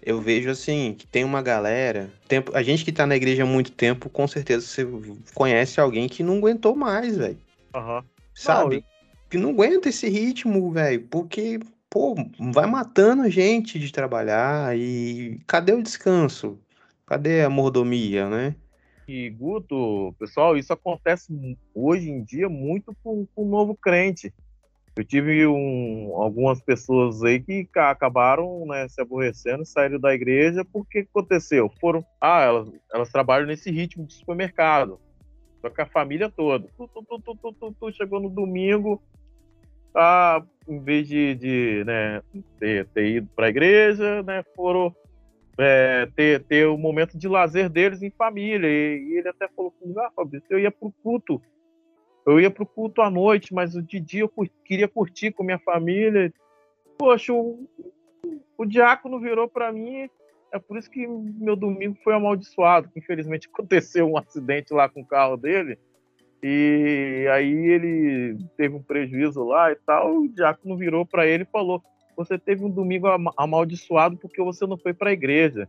Eu vejo assim, que tem uma galera. Tempo, a gente que tá na igreja há muito tempo, com certeza você conhece alguém que não aguentou mais, velho. aham. Sabe? eu- Que não aguenta esse ritmo, velho. Porque, pô, vai matando a gente de trabalhar. E cadê o descanso? Cadê a mordomia, né? E Guto, pessoal, isso acontece hoje em dia muito com o novo crente. Eu tive um- algumas pessoas aí que ca- acabaram né, se aborrecendo, saíram da igreja, porque que aconteceu? Foram, ah, elas, elas trabalham nesse ritmo de supermercado, só que a família toda. Tu, tu, tu, chegou no domingo, ah, em vez de, de né, ter, ter ido para a igreja, né, foram é, ter, ter o momento de lazer deles em família. E, e ele até falou comigo, ah, Fabrício, eu ia pro culto. Eu ia pro culto à noite, mas de dia eu queria curtir com minha família. Poxa, o, o diácono virou para mim. É por isso que meu domingo foi amaldiçoado. que Infelizmente aconteceu um acidente lá com o carro dele. E aí ele teve um prejuízo lá e tal. O diácono virou para ele e falou: Você teve um domingo ama- amaldiçoado porque você não foi para a igreja.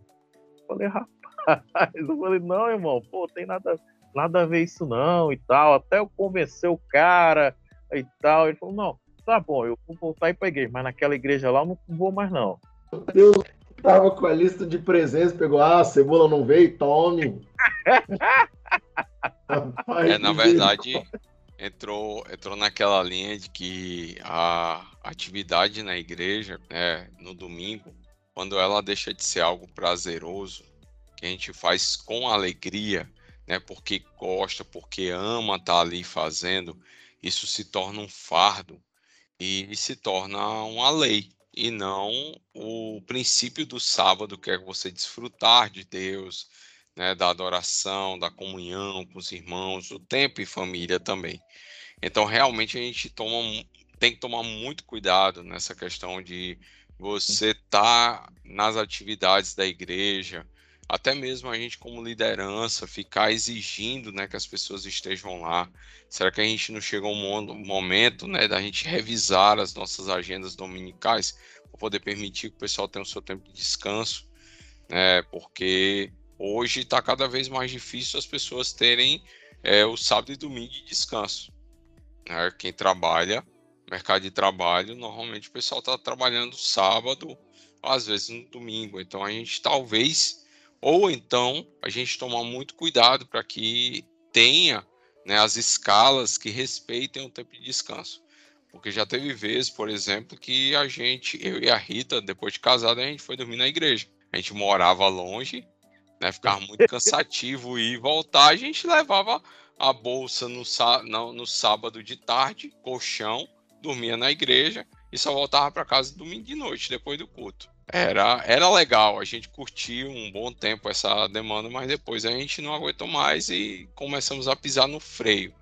Eu falei, rapaz, eu falei, não, irmão, pô, tem nada, nada a ver isso não e tal. Até eu convencer o cara e tal. Ele falou, não, tá bom, eu vou voltar aí pra igreja, mas naquela igreja lá eu não vou mais não. Deus tava com a lista de presentes, pegou, ah, a cebola não veio, tome. Rapaz, É, na verdade, entrou, entrou naquela linha de que a atividade na igreja, né, no domingo, quando ela deixa de ser algo prazeroso, que a gente faz com alegria, né, porque gosta, porque ama estar ali fazendo, isso se torna um fardo e se torna uma lei e não o princípio do sábado, que é você desfrutar de Deus, né, da adoração, da comunhão com os irmãos, o tempo em família também. Então, realmente, a gente toma, tem que tomar muito cuidado nessa questão de você estar nas atividades da igreja, até mesmo a gente como liderança ficar exigindo, né, que as pessoas estejam lá. Será que a gente não chega um mo- momento, né, da gente revisar as nossas agendas dominicais para poder permitir que o pessoal tenha o seu tempo de descanso, né? Porque hoje está cada vez mais difícil as pessoas terem é, o sábado e domingo de descanso. né? Quem trabalha, mercado de trabalho, normalmente o pessoal está trabalhando sábado, às vezes no domingo. Então a gente talvez, ou então a gente tomar muito cuidado para que tenha né, as escalas que respeitem o tempo de descanso. Porque já teve vezes, por exemplo, que a gente, eu e a Rita, depois de casada, a gente foi dormir na igreja. A gente morava longe, né? Ficava muito cansativo ir e voltar. A gente levava a bolsa no, no, no sábado de tarde, colchão, dormia na igreja e só voltava para casa domingo de noite, depois do culto. Era, era legal, a gente curtiu um bom tempo essa demanda, mas depois a gente não aguentou mais e começamos a pisar no freio.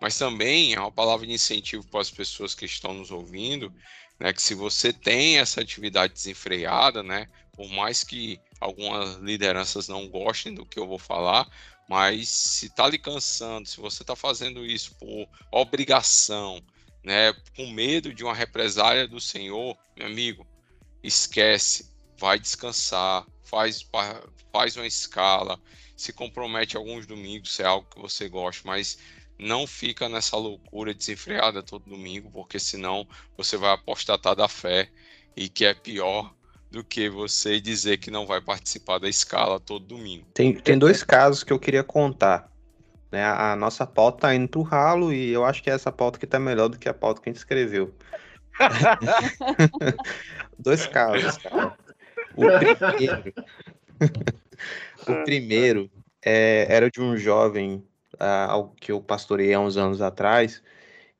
Mas também é uma palavra de incentivo para as pessoas que estão nos ouvindo, né, que se você tem essa atividade desenfreada, né, por mais que algumas lideranças não gostem do que eu vou falar, mas se está lhe cansando, se você está fazendo isso por obrigação, né, com medo de uma represália do Senhor, meu amigo, esquece, vai descansar, faz, faz uma escala, se compromete alguns domingos, se é algo que você gosta, mas não fica nessa loucura desenfreada todo domingo, porque senão você vai apostatar da fé e que é pior do que você dizer que não vai participar da escala todo domingo. Tem, tem dois casos que eu queria contar. Né? A nossa pauta tá indo pro ralo e eu acho que é essa pauta que tá melhor do que a pauta que a gente escreveu. dois casos, cara. O primeiro, o primeiro é, era de um jovem uh, que eu pastorei há uns anos atrás.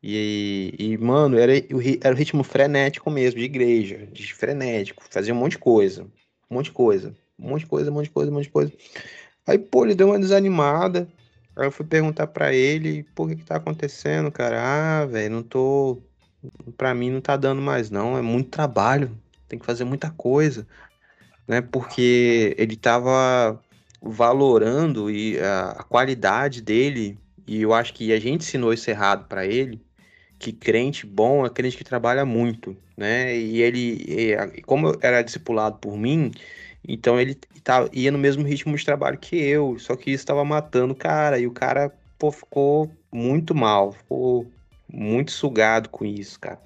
E, e, mano, era, era o ritmo frenético mesmo, de igreja, de frenético, fazia um monte de coisa, um monte de coisa, um monte de coisa, um monte de coisa, um monte de coisa. Aí, pô, ele deu uma desanimada, aí eu fui perguntar para ele, por que que tá acontecendo, cara? Ah, velho, não tô, pra mim não tá dando mais não, é muito trabalho, tem que fazer muita coisa, né? Porque ele tava valorando e a, qualidade dele, e eu acho que a gente ensinou isso errado para ele, que crente bom é crente que trabalha muito, né? E ele, como era discipulado por mim, então ele tá, ia no mesmo ritmo de trabalho que eu, só que isso estava matando o cara, e o cara pô, ficou muito mal, ficou muito sugado com isso, cara.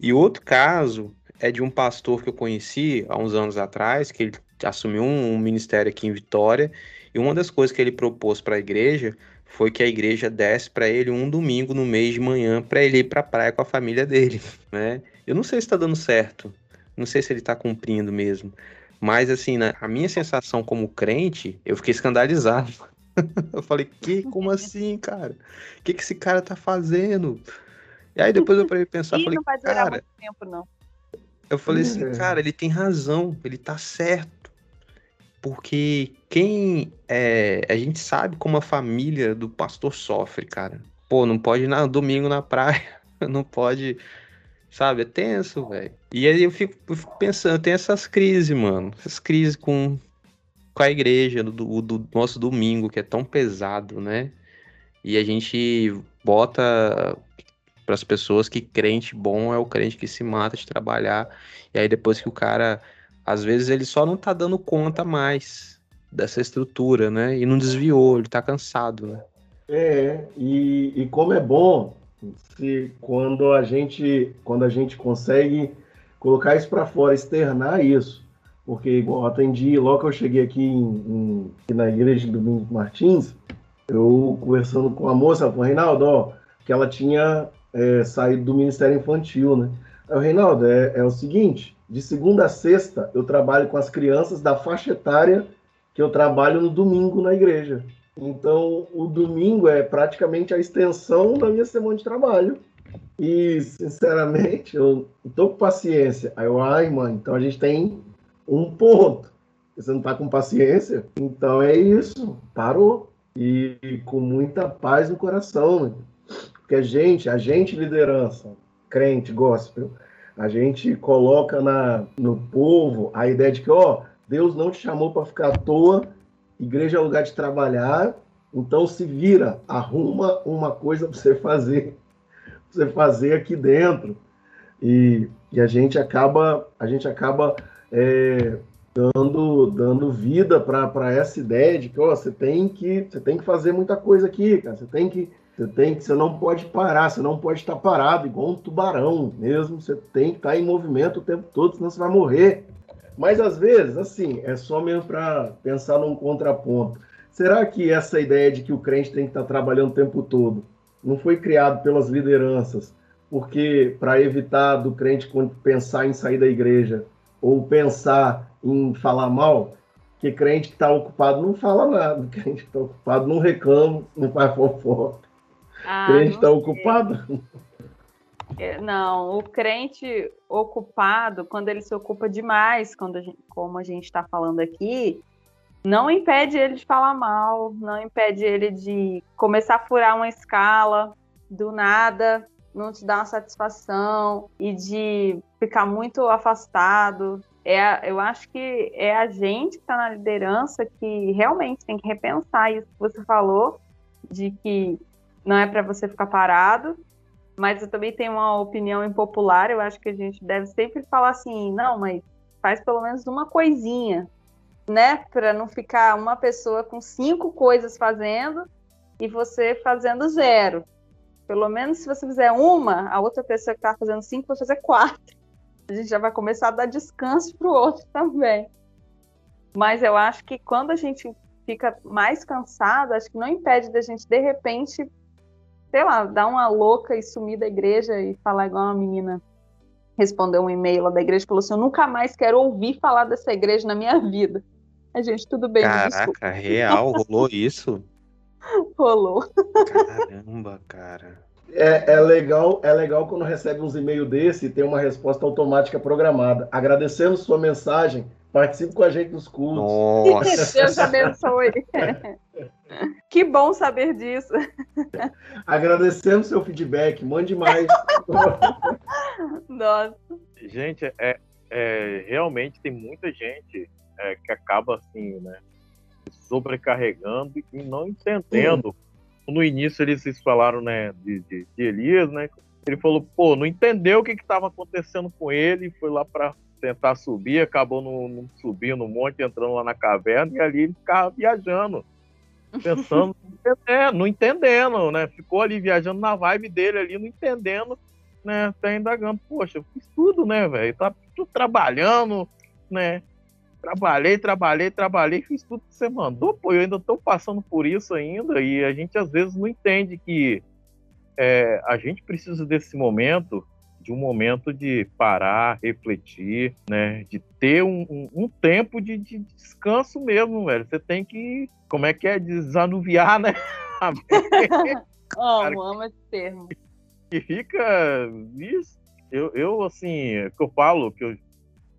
E outro caso é de um pastor que eu conheci há uns anos atrás, que ele assumiu um, um ministério aqui em Vitória, e uma das coisas que ele propôs para a igreja foi que a igreja desse para ele um domingo no mês de manhã para ele ir para a praia com a família dele, né? Eu não sei se está dando certo, não sei se ele está cumprindo mesmo, mas assim, né, a minha sensação como crente, eu fiquei escandalizado. eu falei, que, como assim, cara? O que, que esse cara tá fazendo? E aí depois eu parei pensar, falei, não vai durar cara, muito tempo, não. Eu falei assim, É. cara, ele tem razão, ele tá certo. Porque quem é, a gente sabe como a família do pastor sofre, cara. Pô, não pode ir na, domingo na praia, não pode, sabe? É tenso, velho. E aí eu fico, eu fico pensando, tem essas crises, mano, essas crises com, com a igreja do, do nosso domingo, que é tão pesado, né? E a gente bota para as pessoas que crente bom é o crente que se mata de trabalhar. E aí depois que o cara, às vezes ele só não tá dando conta mais dessa estrutura, né? E não desviou, ele tá cansado, né? É, e, e como é bom se quando a gente quando a gente consegue colocar isso para fora, externar isso, porque igual atendi logo que eu cheguei aqui em, em- na igreja de Domingos Martins, eu conversando com a moça, com o Reinaldo, ó, que ela tinha é, saído do Ministério Infantil, né? Aí, o Reinaldo, é, é o seguinte, de segunda a sexta eu trabalho com as crianças da faixa etária que eu trabalho no domingo na igreja. Então, o domingo é praticamente a extensão da minha semana de trabalho. E, sinceramente, eu tô com paciência. Aí eu, ai, mãe, então a gente tem um ponto. Você não tá com paciência? Então é isso. Parou. E, e com muita paz no coração, né? Porque a gente, a gente liderança, crente, gospel, a gente coloca na, no povo a ideia de que, ó, Deus não te chamou para ficar à toa, igreja é lugar de trabalhar, então se vira, arruma uma coisa para você fazer, pra você fazer aqui dentro. E, e a gente acaba, a gente acaba é, dando, dando vida para essa ideia de que ó, você tem que você tem que fazer muita coisa aqui, cara. Você tem que você tem que você não pode parar, você não pode estar parado igual um tubarão mesmo. Você tem que estar em movimento o tempo todo, senão você vai morrer. Mas às vezes, assim, é só mesmo para pensar num contraponto. Será que essa ideia de que o crente tem que estar trabalhando o tempo todo não foi criado pelas lideranças? Porque para evitar do crente pensar em sair da igreja ou pensar em falar mal, que crente que está ocupado não fala nada, crente que está ocupado não reclama, não faz fofoca. Ah, crente está ocupado? É, Não, o crente ocupado, quando ele se ocupa demais, quando a gente- como a gente está falando aqui, não impede ele de falar mal, não impede ele de começar a furar uma escala do nada, não te dar uma satisfação e de ficar muito afastado. É, eu acho que é a gente que está na liderança que realmente tem que repensar isso que você falou, de que não é para você ficar parado, Mas eu também tenho uma opinião impopular, eu acho que a gente deve sempre falar assim, não, mas faz pelo menos uma coisinha, né? Para não ficar uma pessoa com cinco coisas fazendo e você fazendo zero. Pelo menos se você fizer uma, a outra pessoa que está fazendo cinco vai fazer quatro. A gente já vai começar a dar descanso para o outro também. Mas eu acho que quando a gente fica mais cansado, acho que não impede da gente, de repente, sei lá, dar uma louca e sumir da igreja e falar igual uma menina respondeu um e-mail lá da igreja e falou assim: Eu nunca mais quero ouvir falar dessa igreja na minha vida. A gente, tudo bem, Caraca, real, rolou isso? rolou. Caramba, cara. É, é, legal, é legal quando recebe uns e-mails desse e tem uma resposta automática programada. Agradecemos sua mensagem, participe com a gente nos cultos. Nossa. Deus abençoe. que bom saber disso. Agradecemos seu feedback, mande mais. Nossa. Gente, é, é, realmente tem muita gente é, que acaba assim, né? Sobrecarregando e não entendendo. No início eles falaram, né, de, de, de Elias, né? Ele falou, pô, não entendeu o que estava acontecendo com ele, foi lá para tentar subir, acabou no, no, subindo no monte, entrando lá na caverna, e ali ele ficava viajando, pensando, é, não entendendo, né? Ficou ali viajando na vibe dele ali, não entendendo, né? Até indagando, poxa, eu fiz tudo, né, velho? Tá tudo trabalhando, né? Trabalhei, trabalhei, trabalhei, fiz tudo que você mandou, pô, eu ainda tô passando por isso ainda, e a gente às vezes não entende que é, a gente precisa desse momento de um momento de parar, refletir, né? De ter um, um, um tempo de, de, descanso mesmo, velho. Você tem que, como é que é, desanuviar, né? amo, amo esse termo. Que fica isso. Eu, eu, assim, que eu falo que eu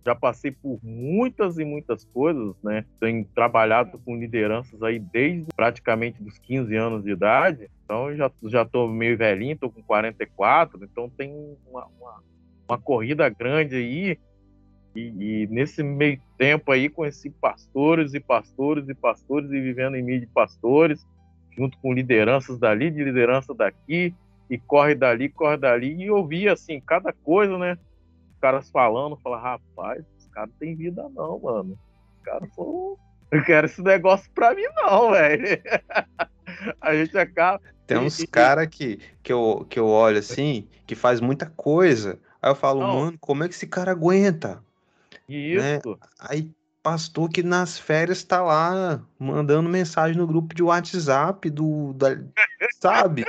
já passei por muitas e muitas coisas, né? Tenho trabalhado com lideranças aí desde praticamente dos 15 anos de idade. Então já já tô meio velhinho, tô com 44, então tem uma, uma, uma corrida grande aí. E, e, nesse meio tempo aí conheci pastores e pastores e pastores e vivendo em meio de pastores, junto com lideranças dali, de liderança daqui, e corre dali, corre dali, e ouvi assim, cada coisa, né? Caras falando, falar, rapaz, os caras não tem vida não, mano. Os caras foram. Eu quero esse negócio pra mim, não, velho. A gente acaba. Tem uns caras que, que, eu, que eu olho assim, que faz muita coisa. Aí eu falo, não. mano, como é que esse cara aguenta? Isso. Né? Aí, pastor que nas férias tá lá mandando mensagem no grupo de WhatsApp do. Da, sabe?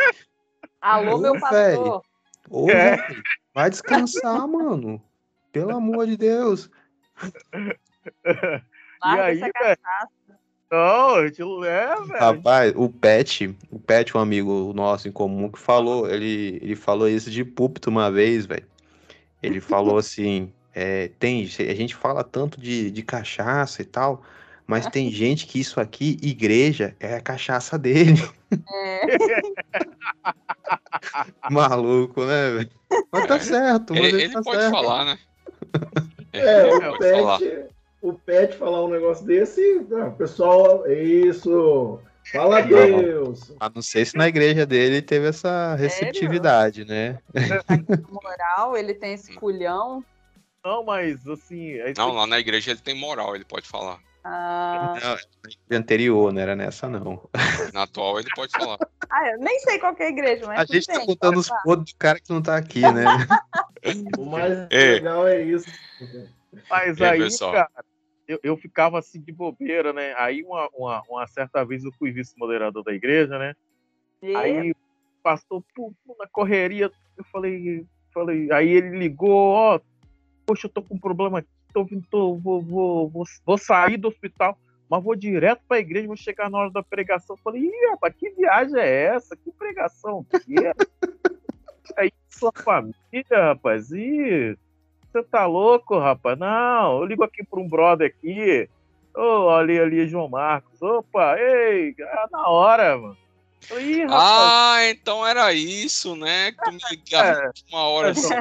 Alô, meu pastor. Ô, é. velho. Vai descansar, mano. Pelo amor de Deus. e aí, velho? Não, a gente não é, velho. Rapaz, o Pet, o Pet, um amigo nosso em comum, que falou, ele, ele falou isso de púlpito uma vez, velho. Ele falou assim, é, tem, a gente fala tanto de, de cachaça e tal, mas tem gente que isso aqui, igreja, é a cachaça dele. É. Maluco, né, velho? Mas tá certo. Mas ele, ele, ele tá pode certo. falar, né? É, o Pet, falar. o Pet falar um negócio desse, o pessoal, é isso. Fala a Deus. A não sei se na igreja dele teve essa receptividade, Sério? né? moral, ele tem esse culhão. Não, mas assim. Não, lá na igreja ele tem moral, ele pode falar. Ah. Não, anterior, não era nessa, não. Na atual ele pode falar. Ah, eu nem sei qual é a igreja, mas. A gente tá contando os podres do cara que não tá aqui, né? o mais é. legal é isso. Mas aí, cara, eu, eu, ficava assim de bobeira, né? Aí uma, uma, uma certa vez eu fui vice-moderador da igreja, né? E? Aí o pastor, pô, na correria, eu falei, falei, aí ele ligou, ó, oh, poxa, eu tô com um problema aqui tô, tô, vou, vou, vou, vou sair do hospital, mas vou direto para a igreja, vou chegar na hora da pregação. Falei, Ih, rapaz, que viagem é essa? Que pregação que é? Aí, sua família, rapaz, e você tá louco, rapaz? Não, eu ligo aqui para um brother aqui. Ô, oh, ali, ali, João Marcos. Opa, ei, ah, na hora, mano. Ih, ah, então era isso, né? Que tu me ligava é, uma hora assim.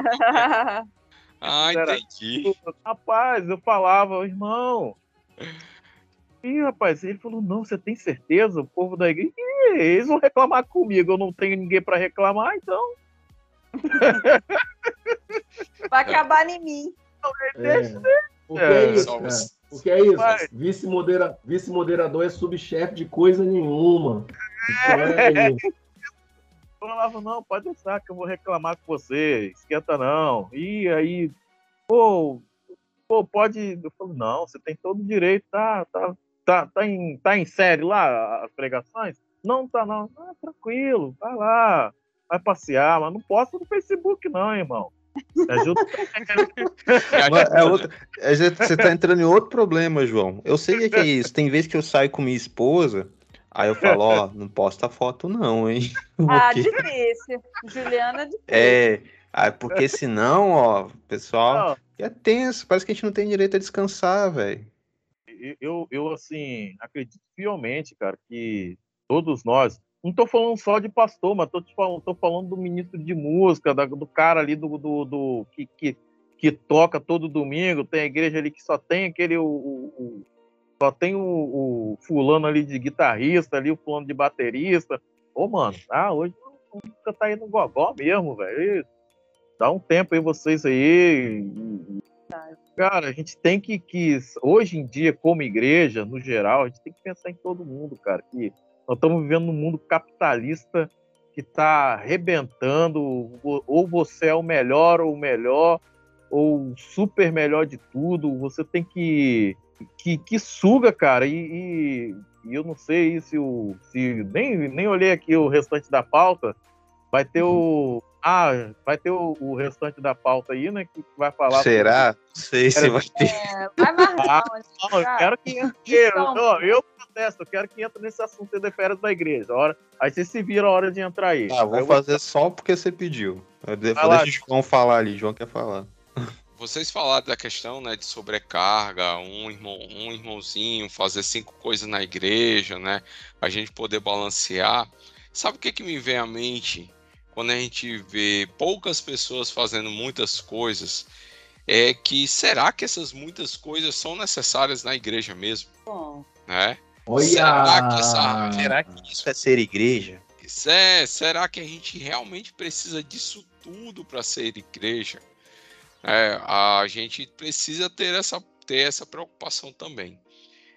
Ah, entendi. Rapaz, eu falava, irmão. E rapaz, ele falou: Não, você tem certeza? O povo da igreja, eles vão reclamar comigo. Eu não tenho ninguém para reclamar, então. Vai acabar em mim. É. Porque É, é isso, cara. você- Porque é isso. Vice-moderador é subchefe de coisa nenhuma. Então é isso. Eu falava, não, pode deixar que eu vou reclamar com você, esquenta não. E aí, pô, pô, pode. Eu falo, não, você tem todo o direito, tá, tá, tá, tá, em, tá em série lá, as pregações? Não, tá não. Ah, tranquilo, vai lá, vai passear, mas não posta no Facebook, não, irmão. Ajuda. Mas é outra- é, Você você tá entrando em outro problema, João. Eu sei que é isso. Tem vezes que eu saio com minha esposa, aí eu falo, ó, não posta foto não, hein? Ah, Porque- difícil. Juliana, difícil. É, ah, porque senão, ó, pessoal, Não, é tenso. Parece que a gente não tem direito a descansar, velho. eu, eu, assim, acredito fielmente, cara, que todos nós, não tô falando só de pastor, mas tô, te falando, tô falando do ministro de música, da- do cara ali do, do, do- que, que, que toca todo domingo, tem a igreja ali que só tem aquele, o- o- só tem o, o fulano ali de guitarrista, ali o fulano de baterista. Ô, mano, ah, hoje música tá no gogó mesmo, velho. Dá um tempo aí vocês aí, Cara, a gente tem que, que, hoje em dia, como igreja, no geral, a gente tem que pensar em todo mundo, cara. Que nós estamos vivendo num mundo capitalista que está arrebentando. ou- você é o melhor, ou o melhor, ou super melhor de tudo. Você tem que. Que, que suga, cara. E, e- e eu não sei se o. Se, nem, nem olhei aqui o restante da pauta. Vai ter o. Ah, vai ter o, o restante da pauta aí, né? Que vai falar. sobre- Será? Não sei se vai ter. É, vai mais Ah. Não, eu cara. quero que entre. Eu, Então- eu, eu protesto, eu quero que entre nesse assunto aí de férias da igreja. Hora, aí vocês se viram a hora de entrar aí. Ah, Aí vou eu fazer só porque você pediu. Eu lá. Deixa o João falar ali, João quer falar. Vocês falaram da questão né, de sobrecarga, um, irmão, um irmãozinho fazer cinco coisas na igreja, né? A gente poder balancear. Sabe o que, que me vem à mente quando a gente vê poucas pessoas fazendo muitas coisas? É que será que essas muitas coisas são necessárias na igreja mesmo? Bom, Né? Olha! Será que essa- Será que isso é ser igreja? É, será que a gente realmente precisa disso tudo para ser igreja? É, a gente precisa ter essa, ter essa preocupação também.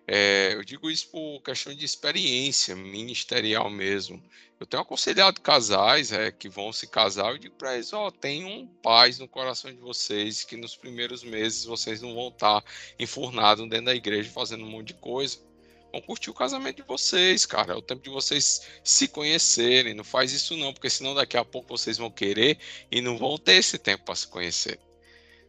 É, eu digo isso por questão de experiência ministerial mesmo. Eu tenho aconselhado casais é, que vão se casar, eu digo para eles, ó, tenham paz no coração de vocês, que nos primeiros meses vocês não vão estar enfurnados dentro da igreja fazendo um monte de coisa. Vão curtir o casamento de vocês, cara. É o tempo de vocês se conhecerem. Não faz isso não, porque senão daqui a pouco vocês vão querer e não vão ter esse tempo para se conhecer,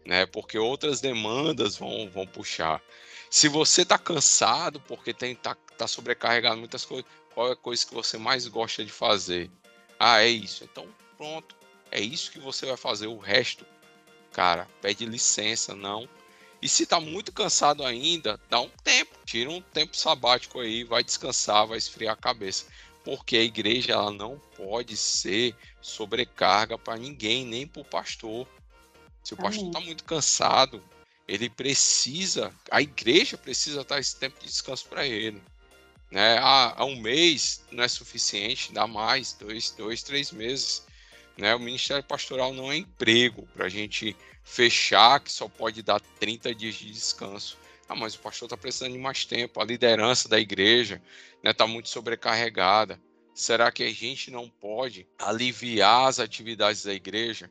né? Porque outras demandas vão, vão puxar. Se você tá cansado porque tem tá, tá sobrecarregado muitas coisas, qual é a coisa que você mais gosta de fazer? Ah, é isso. Então, pronto. É isso que você vai fazer. O resto, cara, pede licença, não. E se tá muito cansado ainda, dá um tempo, tira um tempo sabático aí, vai descansar, vai esfriar a cabeça. Porque a igreja ela não pode ser sobrecarga para ninguém, nem para o pastor. Se o pastor está muito cansado, ele precisa, a igreja precisa dar esse tempo de descanso para ele. Né? Há, há um mês não é suficiente, dá mais, dois, dois três meses. Né? O ministério pastoral não é emprego para a gente fechar, que só pode dar 30 dias de descanso. Ah, mas o pastor está precisando de mais tempo, a liderança da igreja está muito sobrecarregada. Será que a gente não pode aliviar as atividades da igreja?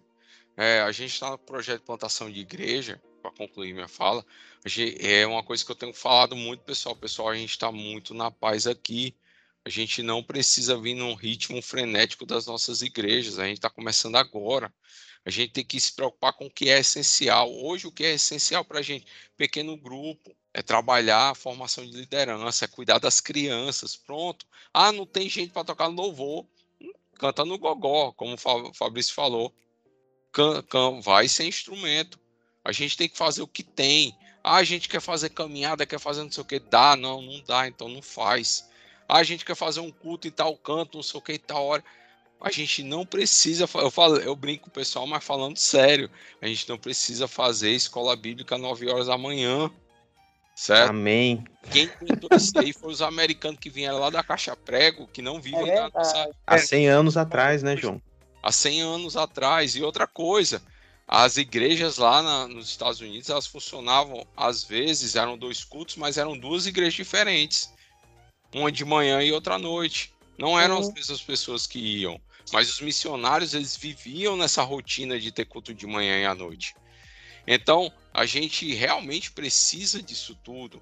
É, a gente está no projeto de plantação de igreja, para concluir minha fala, a gen- é uma coisa que eu tenho falado muito, pessoal. Pessoal, a gente está muito na paz aqui. A gente não precisa vir num ritmo frenético das nossas igrejas. A gente está começando agora. A gente tem que se preocupar com o que é essencial. Hoje, o que é essencial para a gente? Pequeno grupo, é trabalhar a formação de liderança, é cuidar das crianças. Pronto. Ah, não tem gente para tocar louvor. Hum, Canta no gogó, como o Fabrício falou. Can, can, vai sem instrumento. A gente tem que fazer o que tem. Ah, a gente quer fazer caminhada, quer fazer não sei o que. Dá, não, não dá, então não faz. Ah, a gente quer fazer um culto em tal canto, não sei o que, em tal hora. A gente não precisa, eu, falo, eu brinco com o pessoal, mas falando sério, a gente não precisa fazer escola bíblica 9 horas da manhã. Certo? Amém. Quem inventou isso aí foi os americanos que vieram lá da Caixa Prego, que não vivem É na nossa. Há 100 anos atrás, né, João? Há 100 anos atrás. E outra coisa, as igrejas lá na, nos Estados Unidos, elas funcionavam, às vezes, eram dois cultos, mas eram duas igrejas diferentes. Uma de manhã e outra à noite. Não eram as mesmas pessoas que iam. Mas os missionários, eles viviam nessa rotina de ter culto de manhã e à noite. Então, a gente realmente precisa disso tudo.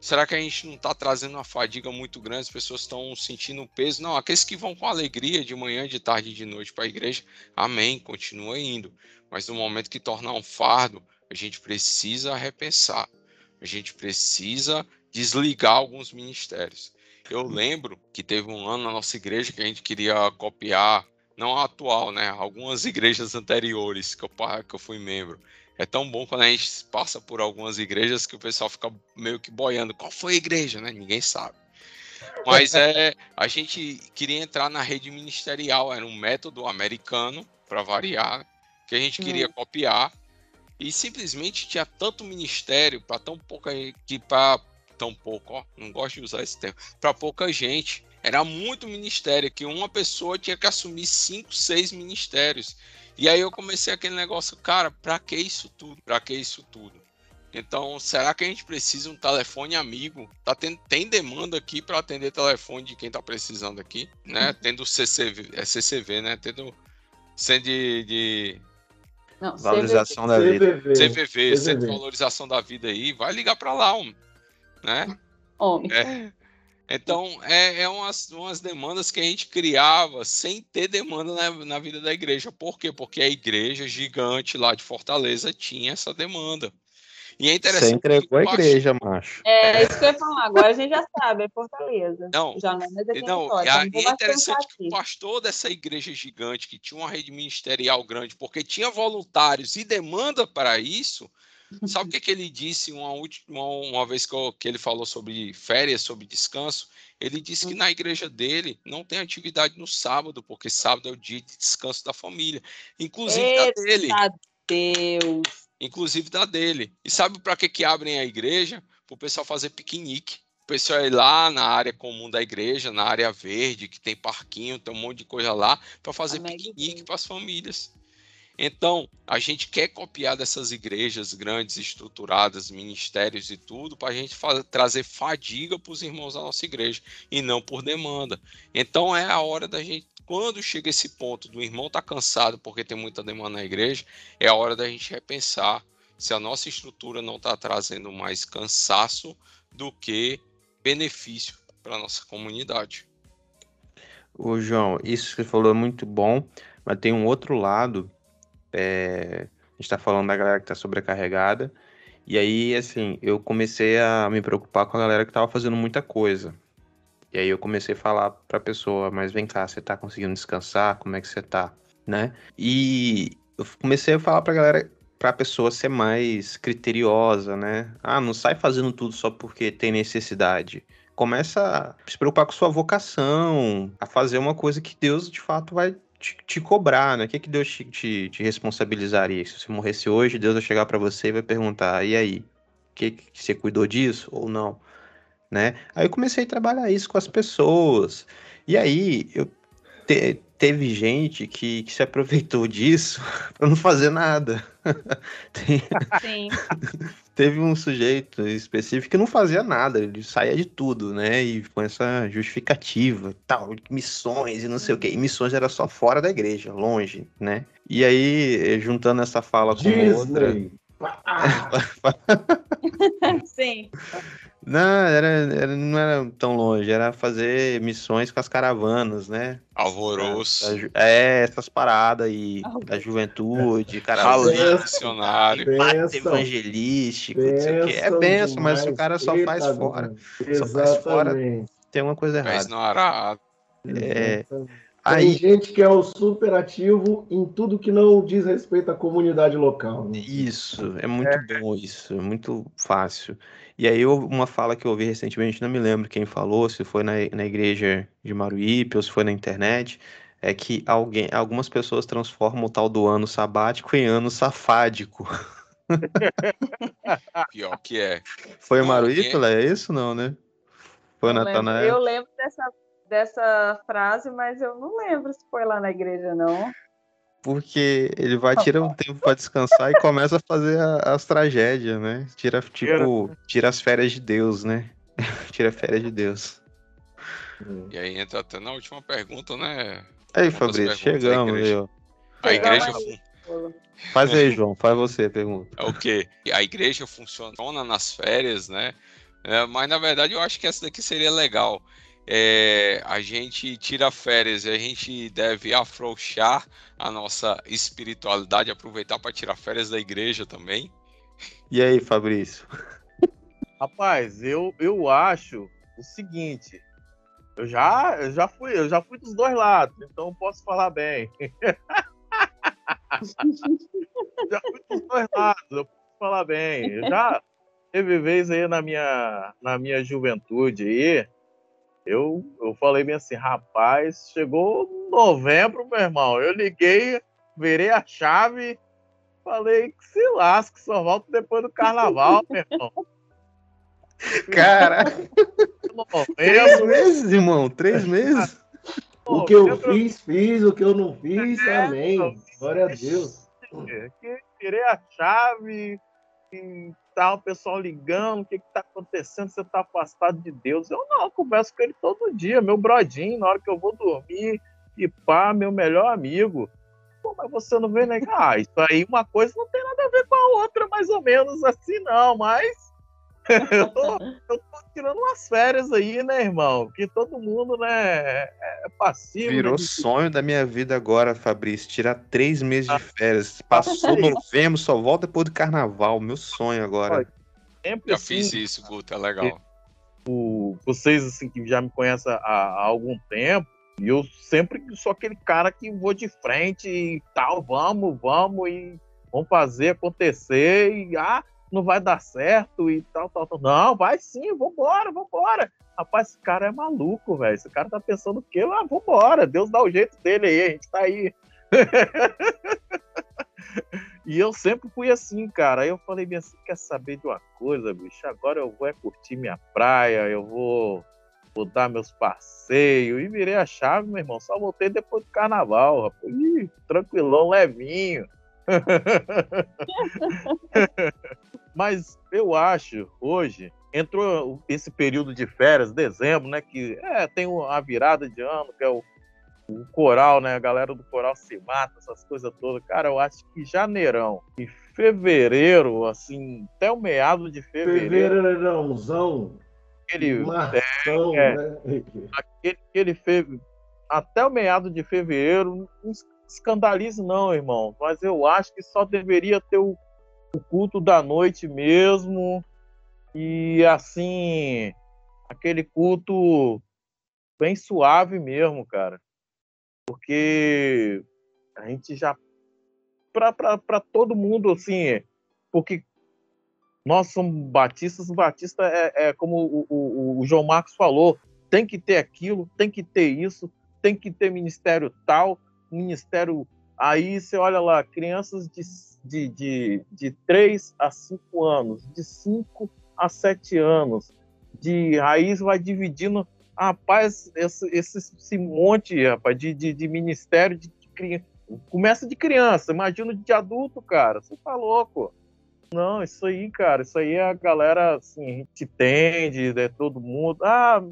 Será que a gente não está trazendo uma fadiga muito grande? As pessoas estão sentindo peso? Não, aqueles que vão com alegria de manhã, de tarde e de noite para a igreja, amém, continua indo. Mas no momento que tornar um fardo, a gente precisa repensar. A gente precisa desligar alguns ministérios. Eu lembro que teve um ano na nossa igreja que a gente queria copiar, não a atual, né? Algumas igrejas anteriores que eu, que eu fui membro. É tão bom quando a gente passa por algumas igrejas que o pessoal fica meio que boiando. Qual foi a igreja, né? Ninguém sabe. Mas é, a gente queria entrar na rede ministerial, era um método americano, para variar, que a gente queria hum. copiar. E simplesmente tinha tanto ministério para tão pouca que para tão pouco, ó, não gosto de usar esse termo, para pouca gente. Era muito ministério, que uma pessoa tinha que assumir cinco, seis ministérios. E aí eu comecei aquele negócio, cara, para que isso tudo? Para que isso tudo? Então, será que a gente precisa um telefone amigo? Tá tem, tem demanda aqui para atender telefone de quem está precisando aqui, né? Uhum. Tendo CCV, é CCV, né? Tendo sendo de, de... Não, valorização CVV. da vida. CVV, CVV, Centro de Valorização da Vida aí, vai ligar para lá, homem né? Homem. É. Então, é, é umas, umas demandas que a gente criava sem ter demanda na, na vida da igreja. Por quê? Porque a igreja gigante lá de Fortaleza tinha essa demanda. E é interessante. Você entregou a igreja, macho. É, isso que eu ia falar. Agora a gente já sabe, é Fortaleza. Não, já não, é não, não é, é interessante que o pastor dessa igreja gigante, que tinha uma rede ministerial grande, porque tinha voluntários e demanda para isso, Sabe o que, que ele disse uma, última, uma vez que, eu, que ele falou sobre férias, sobre descanso? Ele disse que hum. na igreja dele não tem atividade no sábado, porque sábado é o dia de descanso da família. Inclusive Eita da dele. Deus. Inclusive da dele. E sabe para que, que abrem a igreja? Para o pessoal fazer piquenique. O pessoal ir lá na área comum da igreja, na área verde, que tem parquinho, tem um monte de coisa lá, para fazer piquenique para as famílias. Então, a gente quer copiar dessas igrejas grandes, estruturadas, ministérios e tudo, para a gente fazer, trazer fadiga para os irmãos da nossa igreja e não por demanda. Então, é a hora da gente, quando chega esse ponto do irmão estar tá cansado porque tem muita demanda na igreja, é a hora da gente repensar se a nossa estrutura não está trazendo mais cansaço do que benefício para a nossa comunidade. Ô, João, isso que você falou é muito bom, mas tem um outro lado é, a gente está falando da galera que está sobrecarregada. E aí, assim, eu comecei a me preocupar com a galera que estava fazendo muita coisa. E aí eu comecei a falar para pessoa, mas vem cá, você está conseguindo descansar? Como é que você está, né? E eu comecei a falar para galera, para pessoa ser mais criteriosa, né? Ah, não sai fazendo tudo só porque tem necessidade. Começa a se preocupar com sua vocação, a fazer uma coisa que Deus de fato vai te, te, cobrar, né? O que, que Deus te, te, te, responsabilizaria? Se você morresse hoje, Deus vai chegar para você e vai perguntar: e aí? Que, que você cuidou disso ou não? Né? Aí eu comecei a trabalhar isso com as pessoas. E aí eu te, teve gente que, que, se aproveitou disso para não fazer nada. Tem... Sim. Teve um sujeito específico que não fazia nada, ele saía de tudo, né? E com essa justificativa, tal, missões e não sei o quê. E missões era só fora da igreja, longe, né? E aí, juntando essa fala com Disney. outra. Sim. Não, era, era, não era tão longe, era fazer missões com as caravanas, né? Alvoroço. é, essas paradas aí, da juventude, caravana. missionário. evangelístico, não sei o quê. É benção, mas o cara só faz fora. Só faz fora, tem uma coisa errada. Mas não arado. É, Aí, Tem gente que é o super ativo em tudo que não diz respeito à comunidade local. Né? Isso, é muito é. bom isso, é muito fácil. E aí uma fala que eu ouvi recentemente, não me lembro quem falou, se foi na, na igreja de Maruípe ou se foi na internet, é que alguém, algumas pessoas transformam o tal do ano sabático em ano safádico. Pior que é. Foi o Maruípe, é... é isso não, né? Foi o Natanael? Eu lembro dessa dessa frase, mas eu não lembro se foi lá na igreja, não. Porque ele vai tirar um tempo pra descansar e começa a fazer a- as tragédias, né? Tira, tipo, tira as férias de Deus, né? tira férias de Deus. E aí entra até na última pergunta, né? Aí, Fabrício, chegamos aí, igreja. A igreja Faz aí, João, faz você a pergunta. é o quê? A igreja funciona nas férias, né? É, mas na verdade eu acho que essa daqui seria legal. É, a gente tira férias e a gente deve afrouxar a nossa espiritualidade, aproveitar para tirar férias da igreja também. E aí, Fabrício? Rapaz, eu, eu acho o seguinte. Eu já, eu já fui, eu já fui dos dois lados, então eu posso falar bem. já fui dos dois lados, eu posso falar bem. Eu já teve vez aí na minha, na minha juventude aí, eu, eu falei bem assim, rapaz, chegou novembro, meu irmão. Eu liguei, virei a chave, falei que se lasque, só volto depois do carnaval, meu irmão. Cara, três meses, irmão, três meses. O que eu fiz, fiz. O que eu não fiz, É, amém. Glória a Deus. que tirei a chave e tal, o pessoal ligando, o que que tá acontecendo, você tá afastado de Deus. Eu não, eu converso com ele todo dia, meu brodinho, na hora que eu vou dormir, e pá, meu melhor amigo. Pô, mas você não vê, né? Ah, isso aí, uma coisa não tem nada a ver com a outra, mais ou menos assim, não, mas eu, tô, eu tô tirando umas férias aí, né, irmão? Que todo mundo, né, é passivo. Virou né, sonho da minha vida agora, Fabrício. Tirar três meses de férias. Passou novembro, só volta depois do carnaval. Meu sonho agora. sempre Já assim, fiz isso, Guto, é legal. o- vocês assim que já me conhecem há, há algum tempo, e eu sempre sou aquele cara que vou de frente e tal, vamos, vamos e vamos fazer acontecer e ah, não vai dar certo e tal, tal, tal. Não, vai sim, vambora, vambora. Rapaz, esse cara é maluco, velho. Esse cara tá pensando o quê? Ah, vambora, Deus dá o jeito dele aí, a gente tá aí. E eu sempre fui assim, cara. Aí eu falei bem assim, quer saber de uma coisa, bicho? Agora eu vou é curtir minha praia, eu vou, vou dar meus passeios. E virei a chave, meu irmão. Só voltei depois do carnaval, rapaz. Ih, tranquilão, levinho. Mas eu acho, hoje, entrou esse período de férias, dezembro, né? Que é, tem a virada de ano, que é o, o coral, né? A galera do coral se mata, essas coisas todas. Cara, eu acho que janeirão e fevereiro, assim, até o meado de fevereiro, Fevereirãozão. aquele, Marção, é. né? aquele, aquele fe... até o meado de fevereiro, não es- escandalize não, irmão. Mas eu acho que só deveria ter o, o culto da noite mesmo. E assim, aquele culto bem suave mesmo, cara. Porque a gente já. Para todo mundo, assim, porque nós somos batistas, o batista é, é como o, o, o João Marcos falou: tem que ter aquilo, tem que ter isso, tem que ter ministério tal, ministério. Aí você olha lá, crianças de, de, de, de 3 a 5 anos, de 5 a 7 anos, de raiz vai dividindo. Rapaz, esse, esse, esse monte rapaz, de, de, de ministério de, criança. Começa de criança, imagina de adulto, cara. Você tá louco. Não, isso aí, cara, isso aí é a galera, assim, a gente entende, é todo mundo. Ah,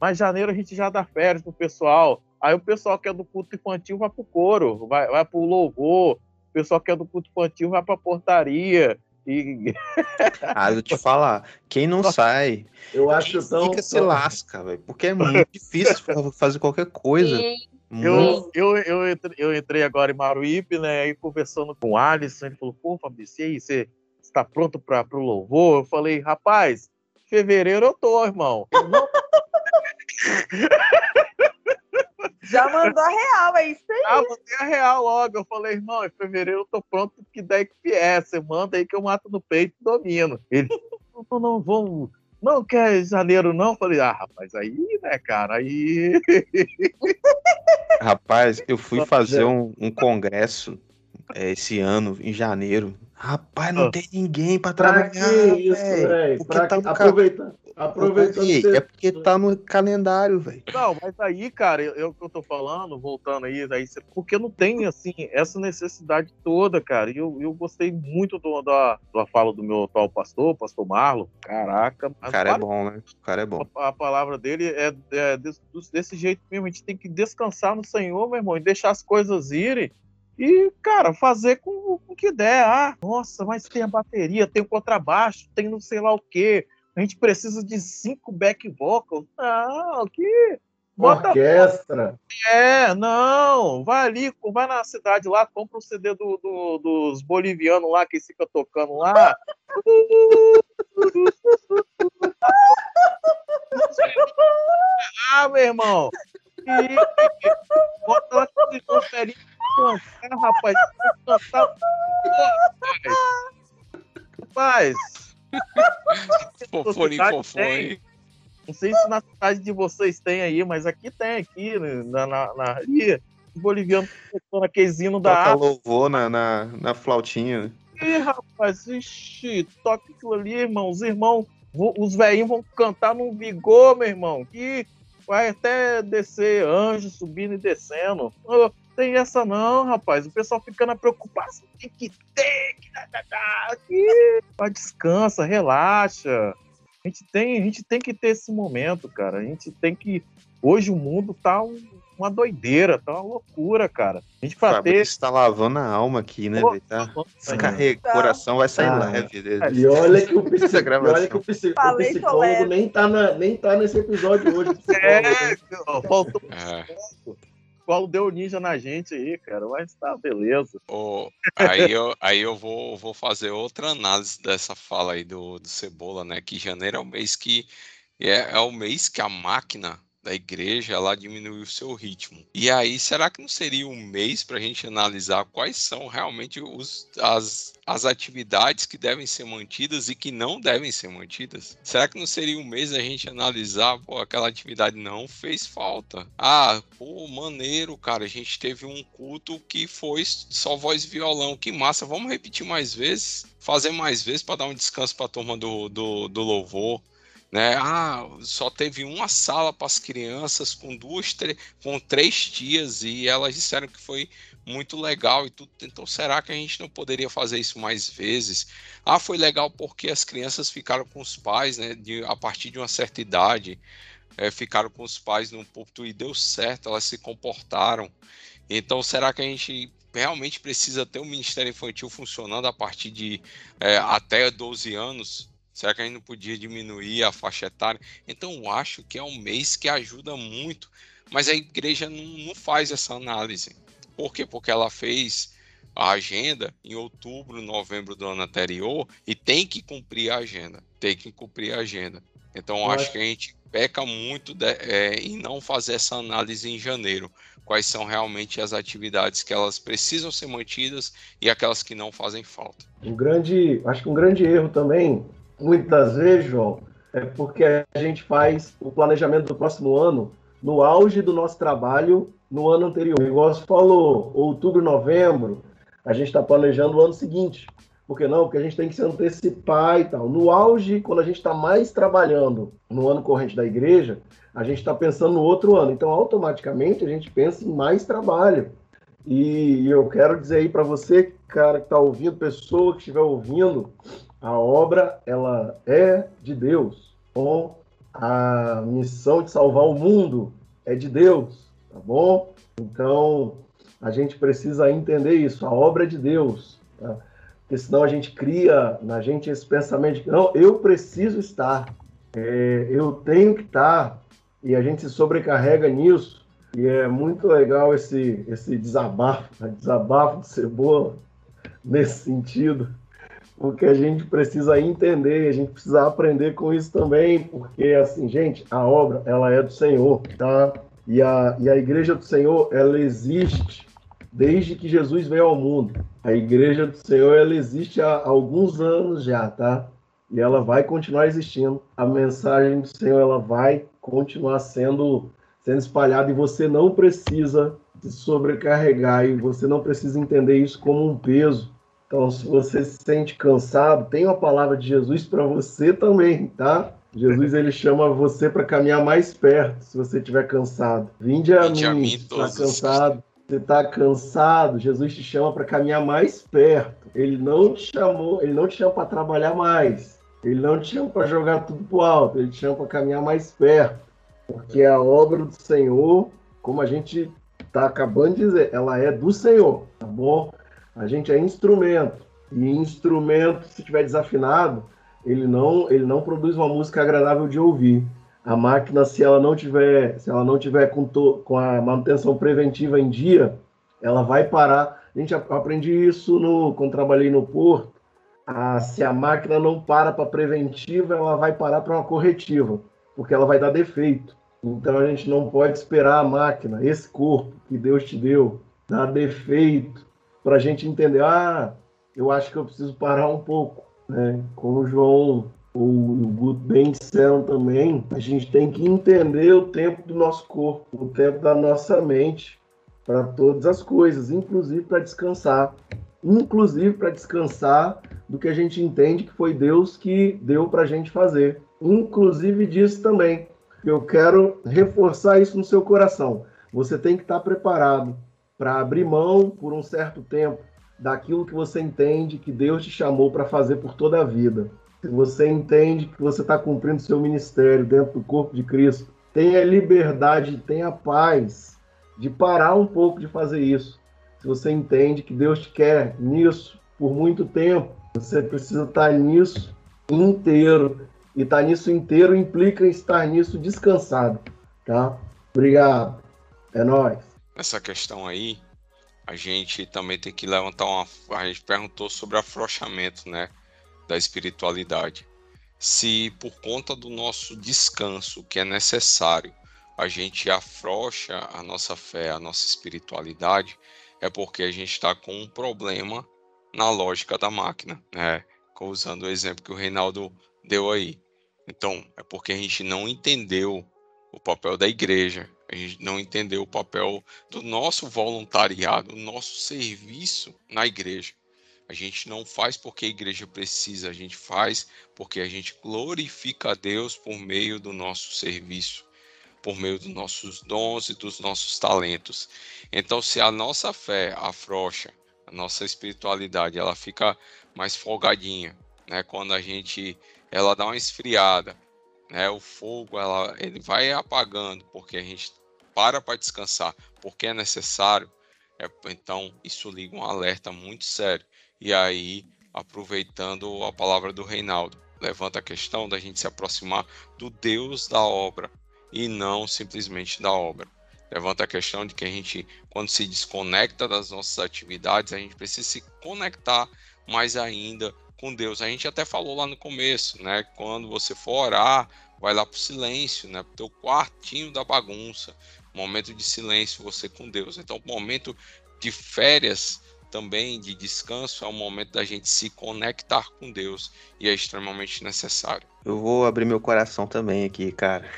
mas janeiro a gente já dá férias pro pessoal. Aí o pessoal que é do culto infantil vai pro coro, vai, vai pro louvor. O pessoal que é do culto infantil vai pra portaria. E Ah, eu te falar, quem não sai, Eu acho quem tão. fica se tão- lasca, velho. Porque é muito difícil fa- fazer qualquer coisa. E eu, eu, eu, entrei, eu entrei agora em Maruípe, né? Aí conversando com o Alisson, ele falou: pô, Fabrício, e aí, você está pronto para o louvor? Eu falei: rapaz, fevereiro eu tô, irmão. Eu não já mandou a real, é isso aí. Ah, mandei a real logo. Eu falei, irmão, em fevereiro eu tô pronto, que daí que vier. Você manda aí que eu mato no peito e domino. Ele, não, não, não, vamos. Não quer janeiro, não? Eu falei, ah, rapaz, aí, né, cara, aí. Rapaz, eu fui fazer um, um congresso é, esse ano, em janeiro. Rapaz, não Ah. tem ninguém pra Pra trabalhar, que isso, velho. Pra tá ca- Aproveitando, Aproveitando Ei, é porque tá no calendário, velho. Não, mas aí, cara, eu, eu que eu tô falando, voltando aí, cê- porque não tem, assim, essa necessidade toda, cara. E eu, eu gostei muito do, da, da fala do meu atual pastor, pastor Marlon. Caraca, O cara é bom, né? O cara é bom. a, a palavra dele é, é desse, desse jeito mesmo. A gente tem que descansar no Senhor, meu irmão, e deixar as coisas irem. E, cara, fazer com o que der. Ah, nossa, mas tem a bateria, tem o contrabaixo, tem não sei lá o quê. A gente precisa de cinco back vocals. Não, que. Bota orquestra. é, não, vai ali, vai na cidade lá, compra o CD do, do- dos bolivianos lá que fica tocando lá. ah, meu irmão. E, bota lá que conferinha cantar, rapaz. Cantar, rapaz. Rapaz, Cidade fofões. não sei se na cidade de vocês tem aí, mas aqui tem, aqui né, na, na, na ali, os bolivianos hinos da Toca África. louvor na, na, na flautinha. Ih, rapaz, ixi, toca aquilo ali, irmão. Os irmãos, os velhinhos vão cantar num vigor, meu irmão, que vai até descer anjo subindo e descendo. Tem essa não, rapaz. O pessoal fica na preocupação. Tem que ter, que dá, dá, dá, aqui. Vai, descansa, relaxa. A gente, tem, a gente tem que ter esse momento, cara. A gente tem que. Hoje o mundo tá um- uma doideira, tá uma loucura, cara. A gente pra ter. Fabrício tá lavando a alma aqui, né, Pô? Tá... O coração vai sair Ah. leve. dele. E olha que o, psi- Essa gravação. olha que o, psi- o psicólogo nem tá, na, nem tá nesse episódio hoje. o psicólogo, É, né? faltou É. qual deu ninja na gente aí, cara. Mas tá, beleza. Ô, aí eu, aí eu vou, vou fazer outra análise dessa fala aí do, do Cebola, né? Que janeiro é o mês que é, é o mês que a máquina da igreja ela diminuiu o seu ritmo. E aí, será que não seria um mês para a gente analisar quais são realmente os, as, as atividades que devem ser mantidas e que não devem ser mantidas? Será que não seria um mês a gente analisar, pô, aquela atividade não fez falta? Ah, pô, maneiro, cara, a gente teve um culto que foi só voz e violão, que massa, vamos repetir mais vezes, fazer mais vezes para dar um descanso para a turma do, do, do louvor né? Ah, só teve uma sala para as crianças com duas, com três tias e elas disseram que foi muito legal e tudo. Então, será que a gente não poderia fazer isso mais vezes? Ah, foi legal porque as crianças ficaram com os pais, né? De, a partir de uma certa idade, eh, ficaram com os pais no púlpito e deu certo, elas se comportaram. Então, será que a gente realmente precisa ter um ministério infantil funcionando a partir de eh, até 12 anos? Será que a gente não podia diminuir a faixa etária? Então, eu acho que é um mês que ajuda muito, mas a igreja não, não faz essa análise. Por quê? Porque ela fez a agenda em outubro, novembro do ano anterior e tem que cumprir a agenda. Tem que cumprir a agenda. Então, eu acho- que a gente peca muito de- é, em não fazer essa análise em janeiro. Quais são realmente as atividades que elas precisam ser mantidas e aquelas que não fazem falta. Um grande, acho que um grande erro também, muitas vezes, João, é porque a gente faz o planejamento do próximo ano no auge do nosso trabalho no ano anterior. Igual você falou, outubro, novembro, a gente está planejando o ano seguinte. Por que não? Porque a gente tem que se antecipar e tal. No auge, quando a gente está mais trabalhando no ano corrente da igreja, a gente está pensando no outro ano. Então, automaticamente, a gente pensa em mais trabalho. E eu quero dizer aí para você, cara, que está ouvindo, pessoa que estiver ouvindo, a obra ela é de Deus. Bom, a missão de salvar o mundo é de Deus, tá bom? Então a gente precisa entender isso. A obra é de Deus, tá? porque senão a gente cria na gente esse pensamento de que não, eu preciso estar, é, eu tenho que estar, e a gente se sobrecarrega nisso. E é muito legal esse, esse desabafo, né? desabafo de cebola nesse sentido, porque a gente precisa entender, a gente precisa aprender com isso também, porque assim, gente, a obra ela é do Senhor, tá? E a, e a igreja do Senhor, ela existe desde que Jesus veio ao mundo. A igreja do Senhor, ela existe há alguns anos já, tá? E ela vai continuar existindo. A mensagem do Senhor, ela vai continuar sendo sendo espalhada e você não precisa se sobrecarregar e você não precisa entender isso como um peso. Então, se você se sente cansado, tem uma palavra de Jesus para você também, tá? Jesus ele chama você para caminhar mais perto, se você estiver cansado. Vinde a Vinde mim, está cansado. Você está cansado, Jesus te chama para caminhar mais perto. Ele não te chamou, ele não te chama para trabalhar mais. Ele não te chama para jogar tudo pro alto, ele te chama para caminhar mais perto. Porque a obra do Senhor, como a gente está acabando de dizer, ela é do Senhor, tá bom? A gente é instrumento. E instrumento, se estiver desafinado, ele não, ele não produz uma música agradável de ouvir. A máquina, se ela não tiver, se ela não tiver com, to, com a manutenção preventiva em dia, ela vai parar. A gente aprendi isso no, quando trabalhei no porto. Ah, se a máquina não para para preventiva, ela vai parar para uma corretiva, porque ela vai dar defeito. Então a gente não pode esperar a máquina, esse corpo que Deus te deu, dar defeito, para a gente entender, ah, eu acho que eu preciso parar um pouco. Né? Como o João ou o Guto bem disseram também, a gente tem que entender o tempo do nosso corpo, o tempo da nossa mente para todas as coisas, inclusive para descansar. Inclusive para descansar do que a gente entende que foi Deus que deu para a gente fazer. Inclusive disso também. Eu quero reforçar isso no seu coração. Você tem que estar preparado para abrir mão por um certo tempo daquilo que você entende que Deus te chamou para fazer por toda a vida. Se você entende que você está cumprindo seu ministério dentro do corpo de Cristo, tenha liberdade, tenha paz de parar um pouco de fazer isso. Se você entende que Deus te quer nisso por muito tempo, você precisa estar nisso inteiro. E estar nisso inteiro implica estar nisso descansado, tá? Obrigado. É nóis. Nessa questão aí, a gente também tem que levantar uma. A gente perguntou sobre afrouxamento, né? Da espiritualidade. Se por conta do nosso descanso que é necessário, a gente afrouxa a nossa fé, a nossa espiritualidade, é porque a gente está com um problema na lógica da máquina, né? Usando o exemplo que o Reinaldo deu aí. Então, é porque a gente não entendeu o papel da igreja, a gente não entendeu o papel do nosso voluntariado, o nosso serviço na igreja. A gente não faz porque a igreja precisa, a gente faz porque a gente glorifica a Deus por meio do nosso serviço, por meio dos nossos dons e dos nossos talentos. Então, se a nossa fé afrouxa, a nossa espiritualidade, ela fica mais folgadinha, né? Quando a gente ela dá uma esfriada, né? O fogo ela ele vai apagando porque a gente para para descansar, porque é necessário. É, então isso liga um alerta muito sério. E aí, aproveitando a palavra do Reinaldo, levanta a questão da gente se aproximar do Deus da obra e não simplesmente da obra. Levanta a questão de que a gente, quando se desconecta das nossas atividades, a gente precisa se conectar mais ainda com Deus. A gente até falou lá no começo, né? Quando você for orar, vai lá para o silêncio, né? Para o teu quartinho da bagunça. Momento de silêncio você com Deus. Então, momento de férias também, de descanso, é o momento da gente se conectar com Deus e é extremamente necessário. Eu vou abrir meu coração também aqui, cara.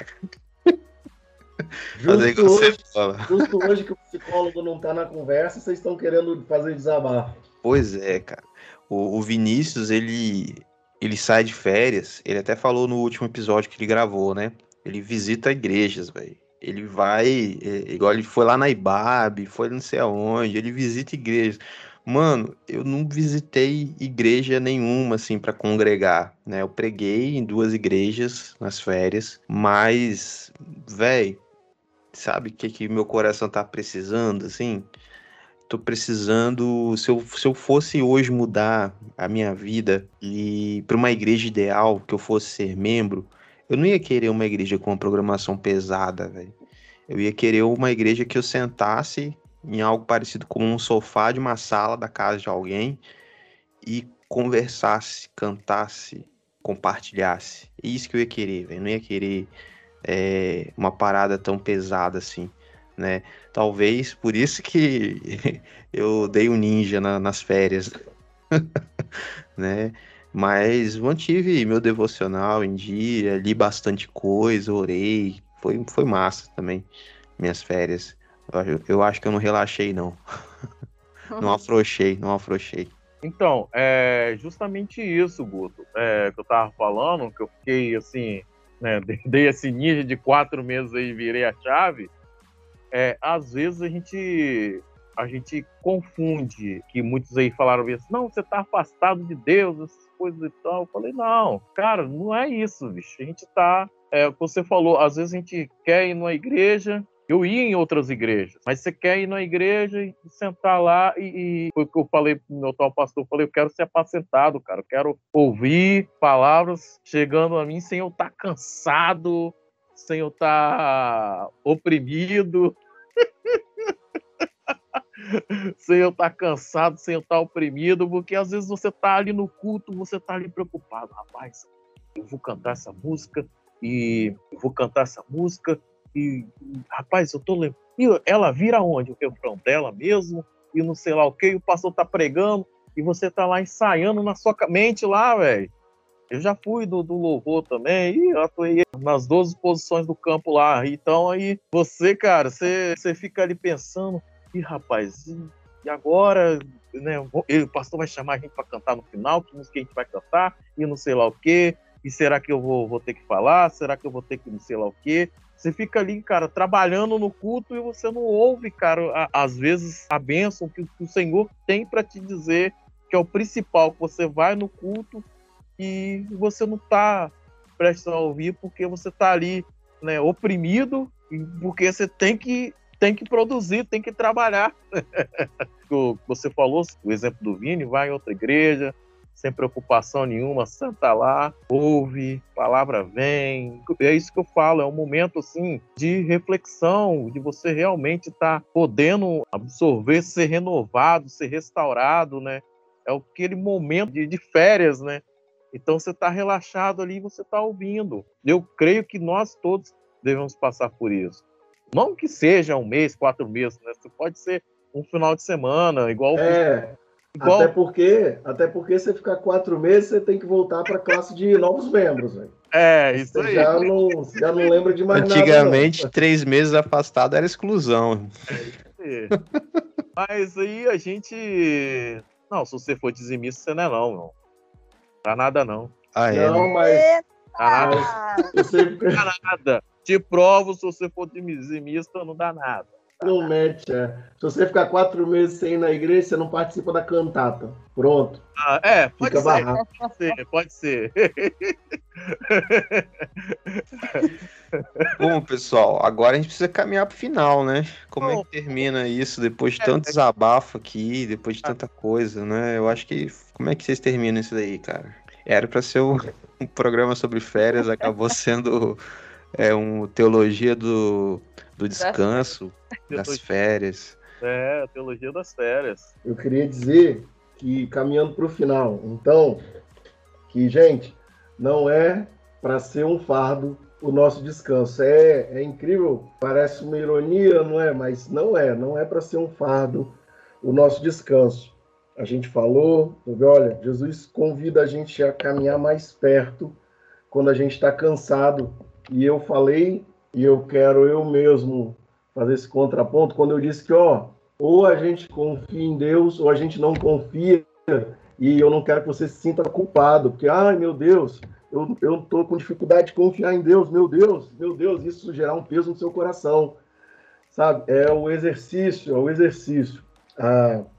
Fazer que você fala. Justo hoje que o psicólogo não tá na conversa, vocês estão querendo fazer desabafo. Pois é, cara. O, o Vinícius, ele, ele sai de férias. Ele até falou no último episódio que ele gravou, né? Ele visita igrejas, velho. Ele vai, é, igual ele foi lá na Ibabe, foi não sei aonde, ele visita igrejas. Mano, eu não visitei igreja nenhuma, assim, para congregar, né? Eu preguei em duas igrejas nas férias, mas, velho, sabe o que, que meu coração tá precisando, assim? Tô precisando, se eu, se eu fosse hoje mudar a minha vida e para uma igreja ideal, que eu fosse ser membro, eu não ia querer uma igreja com uma programação pesada, velho. Eu ia querer uma igreja que eu sentasse em algo parecido com um sofá de uma sala da casa de alguém e conversasse, cantasse, compartilhasse. É isso que eu ia querer, velho. Não ia querer é, uma parada tão pesada assim, né? Talvez por isso que eu dei o um ninja na, nas férias, né? Mas mantive meu devocional em dia, li bastante coisa, orei, foi, foi massa também, minhas férias. Eu, eu acho que eu não relaxei, não. não afrouxei, não afrouxei. Então, é justamente isso, Guto, é, que eu tava falando, que eu fiquei, assim, né, dei esse ninja de quatro meses aí, virei a chave, é, às vezes a gente a gente confunde, que muitos aí falaram isso, não, você está afastado de Deus, essas coisas e tal. Eu falei, não, cara, não é isso, bicho. A gente está, é, você falou, às vezes a gente quer ir numa igreja, eu ia em outras igrejas, mas você quer ir na igreja e sentar lá e, e foi o que eu falei pro meu tal pastor, eu falei, eu quero ser apacentado, cara, eu quero ouvir palavras chegando a mim sem eu estar tá cansado, sem eu estar tá oprimido. sem eu estar tá cansado, sem eu estar tá oprimido, porque às vezes você está ali no culto, você está ali preocupado, rapaz, eu vou cantar essa música e vou cantar essa música e rapaz, eu tô lembrando, e ela vira onde? O refrão dela mesmo e não sei lá o que, o pastor tá pregando e você tá lá ensaiando na sua mente lá, velho. Eu já fui do, do louvor também, e atuei nas 12 posições do campo lá. Então aí você, cara, você, você fica ali pensando, e rapaz, e agora, né, o pastor vai chamar a gente para cantar no final, que música a gente vai cantar, e não sei lá o quê, e será que eu vou, vou ter que falar? Será que eu vou ter que não sei lá o quê? Você fica ali, cara, trabalhando no culto e você não ouve, cara, a, às vezes a bênção que, que o Senhor tem para te dizer, que é o principal, que você vai no culto e você não tá prestes a ouvir porque você tá ali, né, oprimido, porque você tem que tem que produzir, tem que trabalhar. Você falou o exemplo do Vini, vai em outra igreja, sem preocupação nenhuma, senta lá, ouve, palavra vem. É isso que eu falo, é um momento assim de reflexão, de você realmente estar tá podendo absorver, ser renovado, ser restaurado, né? É aquele momento de, de férias, né? Então você está relaxado ali, você está ouvindo. Eu creio que nós todos devemos passar por isso. Não que seja um mês, quatro meses, né? Isso pode ser um final de semana, igual. É, igual... até porque, até porque você ficar quatro meses, você tem que voltar para a classe de novos membros, velho. É, isso você aí. Já não, já não lembra de mais Antigamente, nada, três meses afastado era exclusão. É isso aí. Mas aí a gente. Não, se você for dizimista, você não é não, não. Tá nada não. Ah, é? Não, mas. Tá nada. Você... Tá nada. Te provo, se você for dizimista, não dá nada. Não mete, é. Se você ficar quatro meses sem ir na igreja, você não participa da cantata. Pronto. Ah, é, pode Fica ser, pode ser. Pode ser. Bom, pessoal, agora a gente precisa caminhar para o final, né? Como é que termina isso depois de tanto desabafo aqui, depois de tanta coisa, né? Eu acho que. Como é que vocês terminam isso daí, cara? Era para ser um, um programa sobre férias, acabou sendo é um teologia do, do descanso, das férias. É, teologia das férias. Eu queria dizer que caminhando para o final, então, que gente, não é para ser um fardo o nosso descanso. É, é incrível, parece uma ironia, não é? Mas não é, não é para ser um fardo o nosso descanso. A gente falou, olha, Jesus convida a gente a caminhar mais perto quando a gente está cansado e eu falei, e eu quero eu mesmo fazer esse contraponto, quando eu disse que, ó, ou a gente confia em Deus, ou a gente não confia, e eu não quero que você se sinta culpado, porque, ai meu Deus, eu, eu tô com dificuldade de confiar em Deus, meu Deus, meu Deus, isso gerar um peso no seu coração, sabe? É o exercício, é o exercício.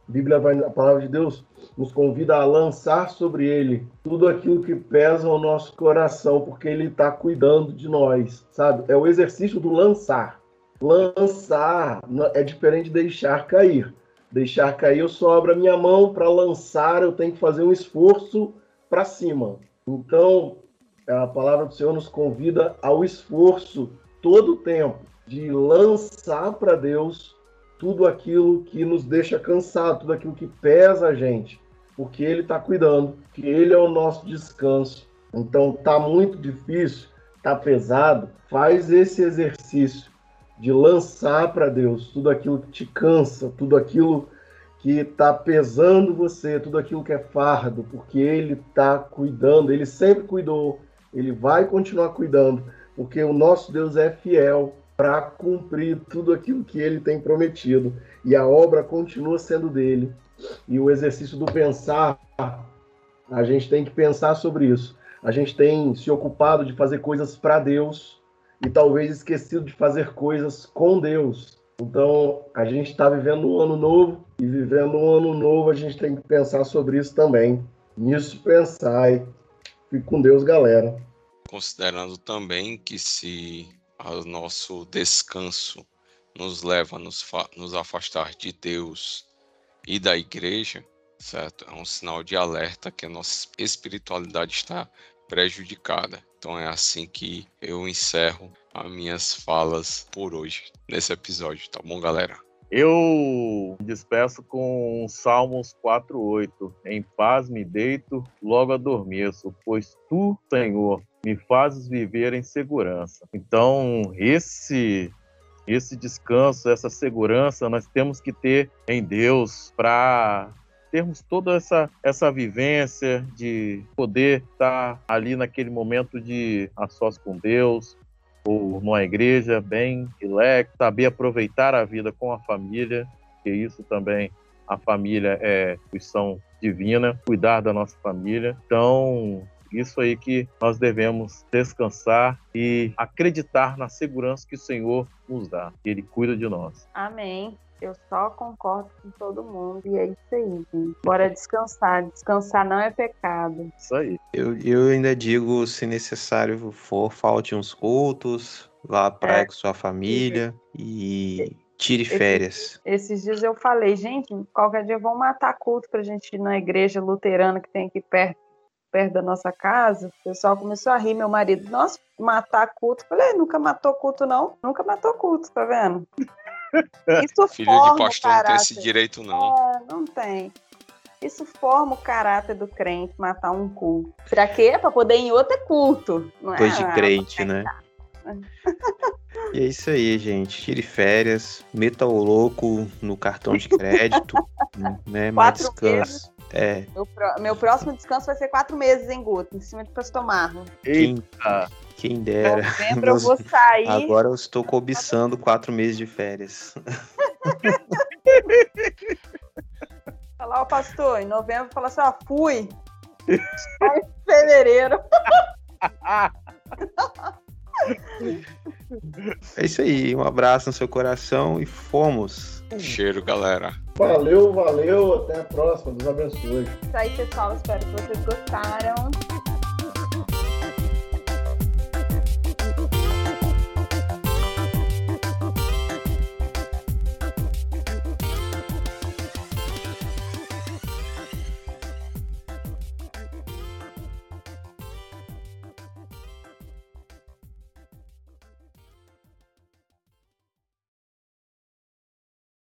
A Bíblia vai, a palavra de Deus nos convida a lançar sobre ele tudo aquilo que pesa o nosso coração, porque ele está cuidando de nós, sabe? É o exercício do lançar. Lançar é diferente de deixar cair. Deixar cair, eu só abro a minha mão para lançar, eu tenho que fazer um esforço para cima. Então, a palavra do Senhor nos convida ao esforço todo o tempo de lançar para Deus tudo aquilo que nos deixa cansado, tudo aquilo que pesa a gente, porque Ele está cuidando, que Ele é o nosso descanso. Então tá muito difícil, tá pesado, faz esse exercício de lançar para Deus tudo aquilo que te cansa, tudo aquilo que está pesando você, tudo aquilo que é fardo, porque Ele está cuidando, Ele sempre cuidou, Ele vai continuar cuidando, porque o nosso Deus é fiel, para cumprir tudo aquilo que ele tem prometido. E a obra continua sendo dele. E o exercício do pensar, a gente tem que pensar sobre isso. a gente tem se ocupado de fazer coisas para Deus e talvez esquecido de fazer coisas com Deus. Então, a gente está vivendo um ano novo e vivendo um ano novo a gente tem que pensar sobre isso também. Nisso pensai. Fique com Deus, galera. Considerando também que se o nosso descanso nos leva a nos, nos afastar de Deus e da igreja, certo? É um sinal de alerta que a nossa espiritualidade está prejudicada. Então é assim que eu encerro as minhas falas por hoje, nesse episódio, tá bom, galera? Eu despeço com Salmos 4:8. Em paz me deito, logo adormeço, pois tu, Senhor, me fazes viver em segurança. Então, esse esse descanso, essa segurança, nós temos que ter em Deus para termos toda essa, essa vivência de poder estar ali naquele momento de a sós com Deus, ou numa igreja bem relax, saber aproveitar a vida com a família, que isso também a família é instituição divina, cuidar da nossa família. Então, isso aí que nós devemos descansar e acreditar na segurança que o Senhor nos dá, Ele cuida de nós. Amém. Eu só concordo com todo mundo e é isso aí, gente. Bora descansar. Descansar não é pecado. Isso aí. Eu, eu ainda digo, se necessário for, falte uns cultos, vá à praia é. com sua família e tire férias. Esses, esses dias eu falei, gente, qualquer dia vão matar culto pra gente ir na igreja luterana que tem aqui perto perto da nossa casa, o pessoal começou a rir, meu marido, nossa, matar culto. Falei, nunca matou culto, não. Nunca matou culto, tá vendo? Isso Filho de pastor não tem esse direito, não. É, não tem. Isso forma o caráter do crente, matar um culto. Pra quê? Pra poder ir em outro culto. Não é? de crente, né? E é isso aí, gente. Tire férias, meta o louco no cartão de crédito, né? Mas descansa. É. Meu, meu, próximo descanso vai ser quatro meses em Guto, em cima de Pastor Marlon. Quem, quem dera. Novembro eu vou sair. Agora eu estou cobiçando quatro meses de férias. Falar o pastor, em novembro fala assim, ó, fui. Sai em fevereiro. É isso aí, um abraço no seu coração e fomos. Cheiro, galera. Valeu, valeu, até a próxima, Deus abençoe. Isso aí, pessoal, espero que vocês gostaram.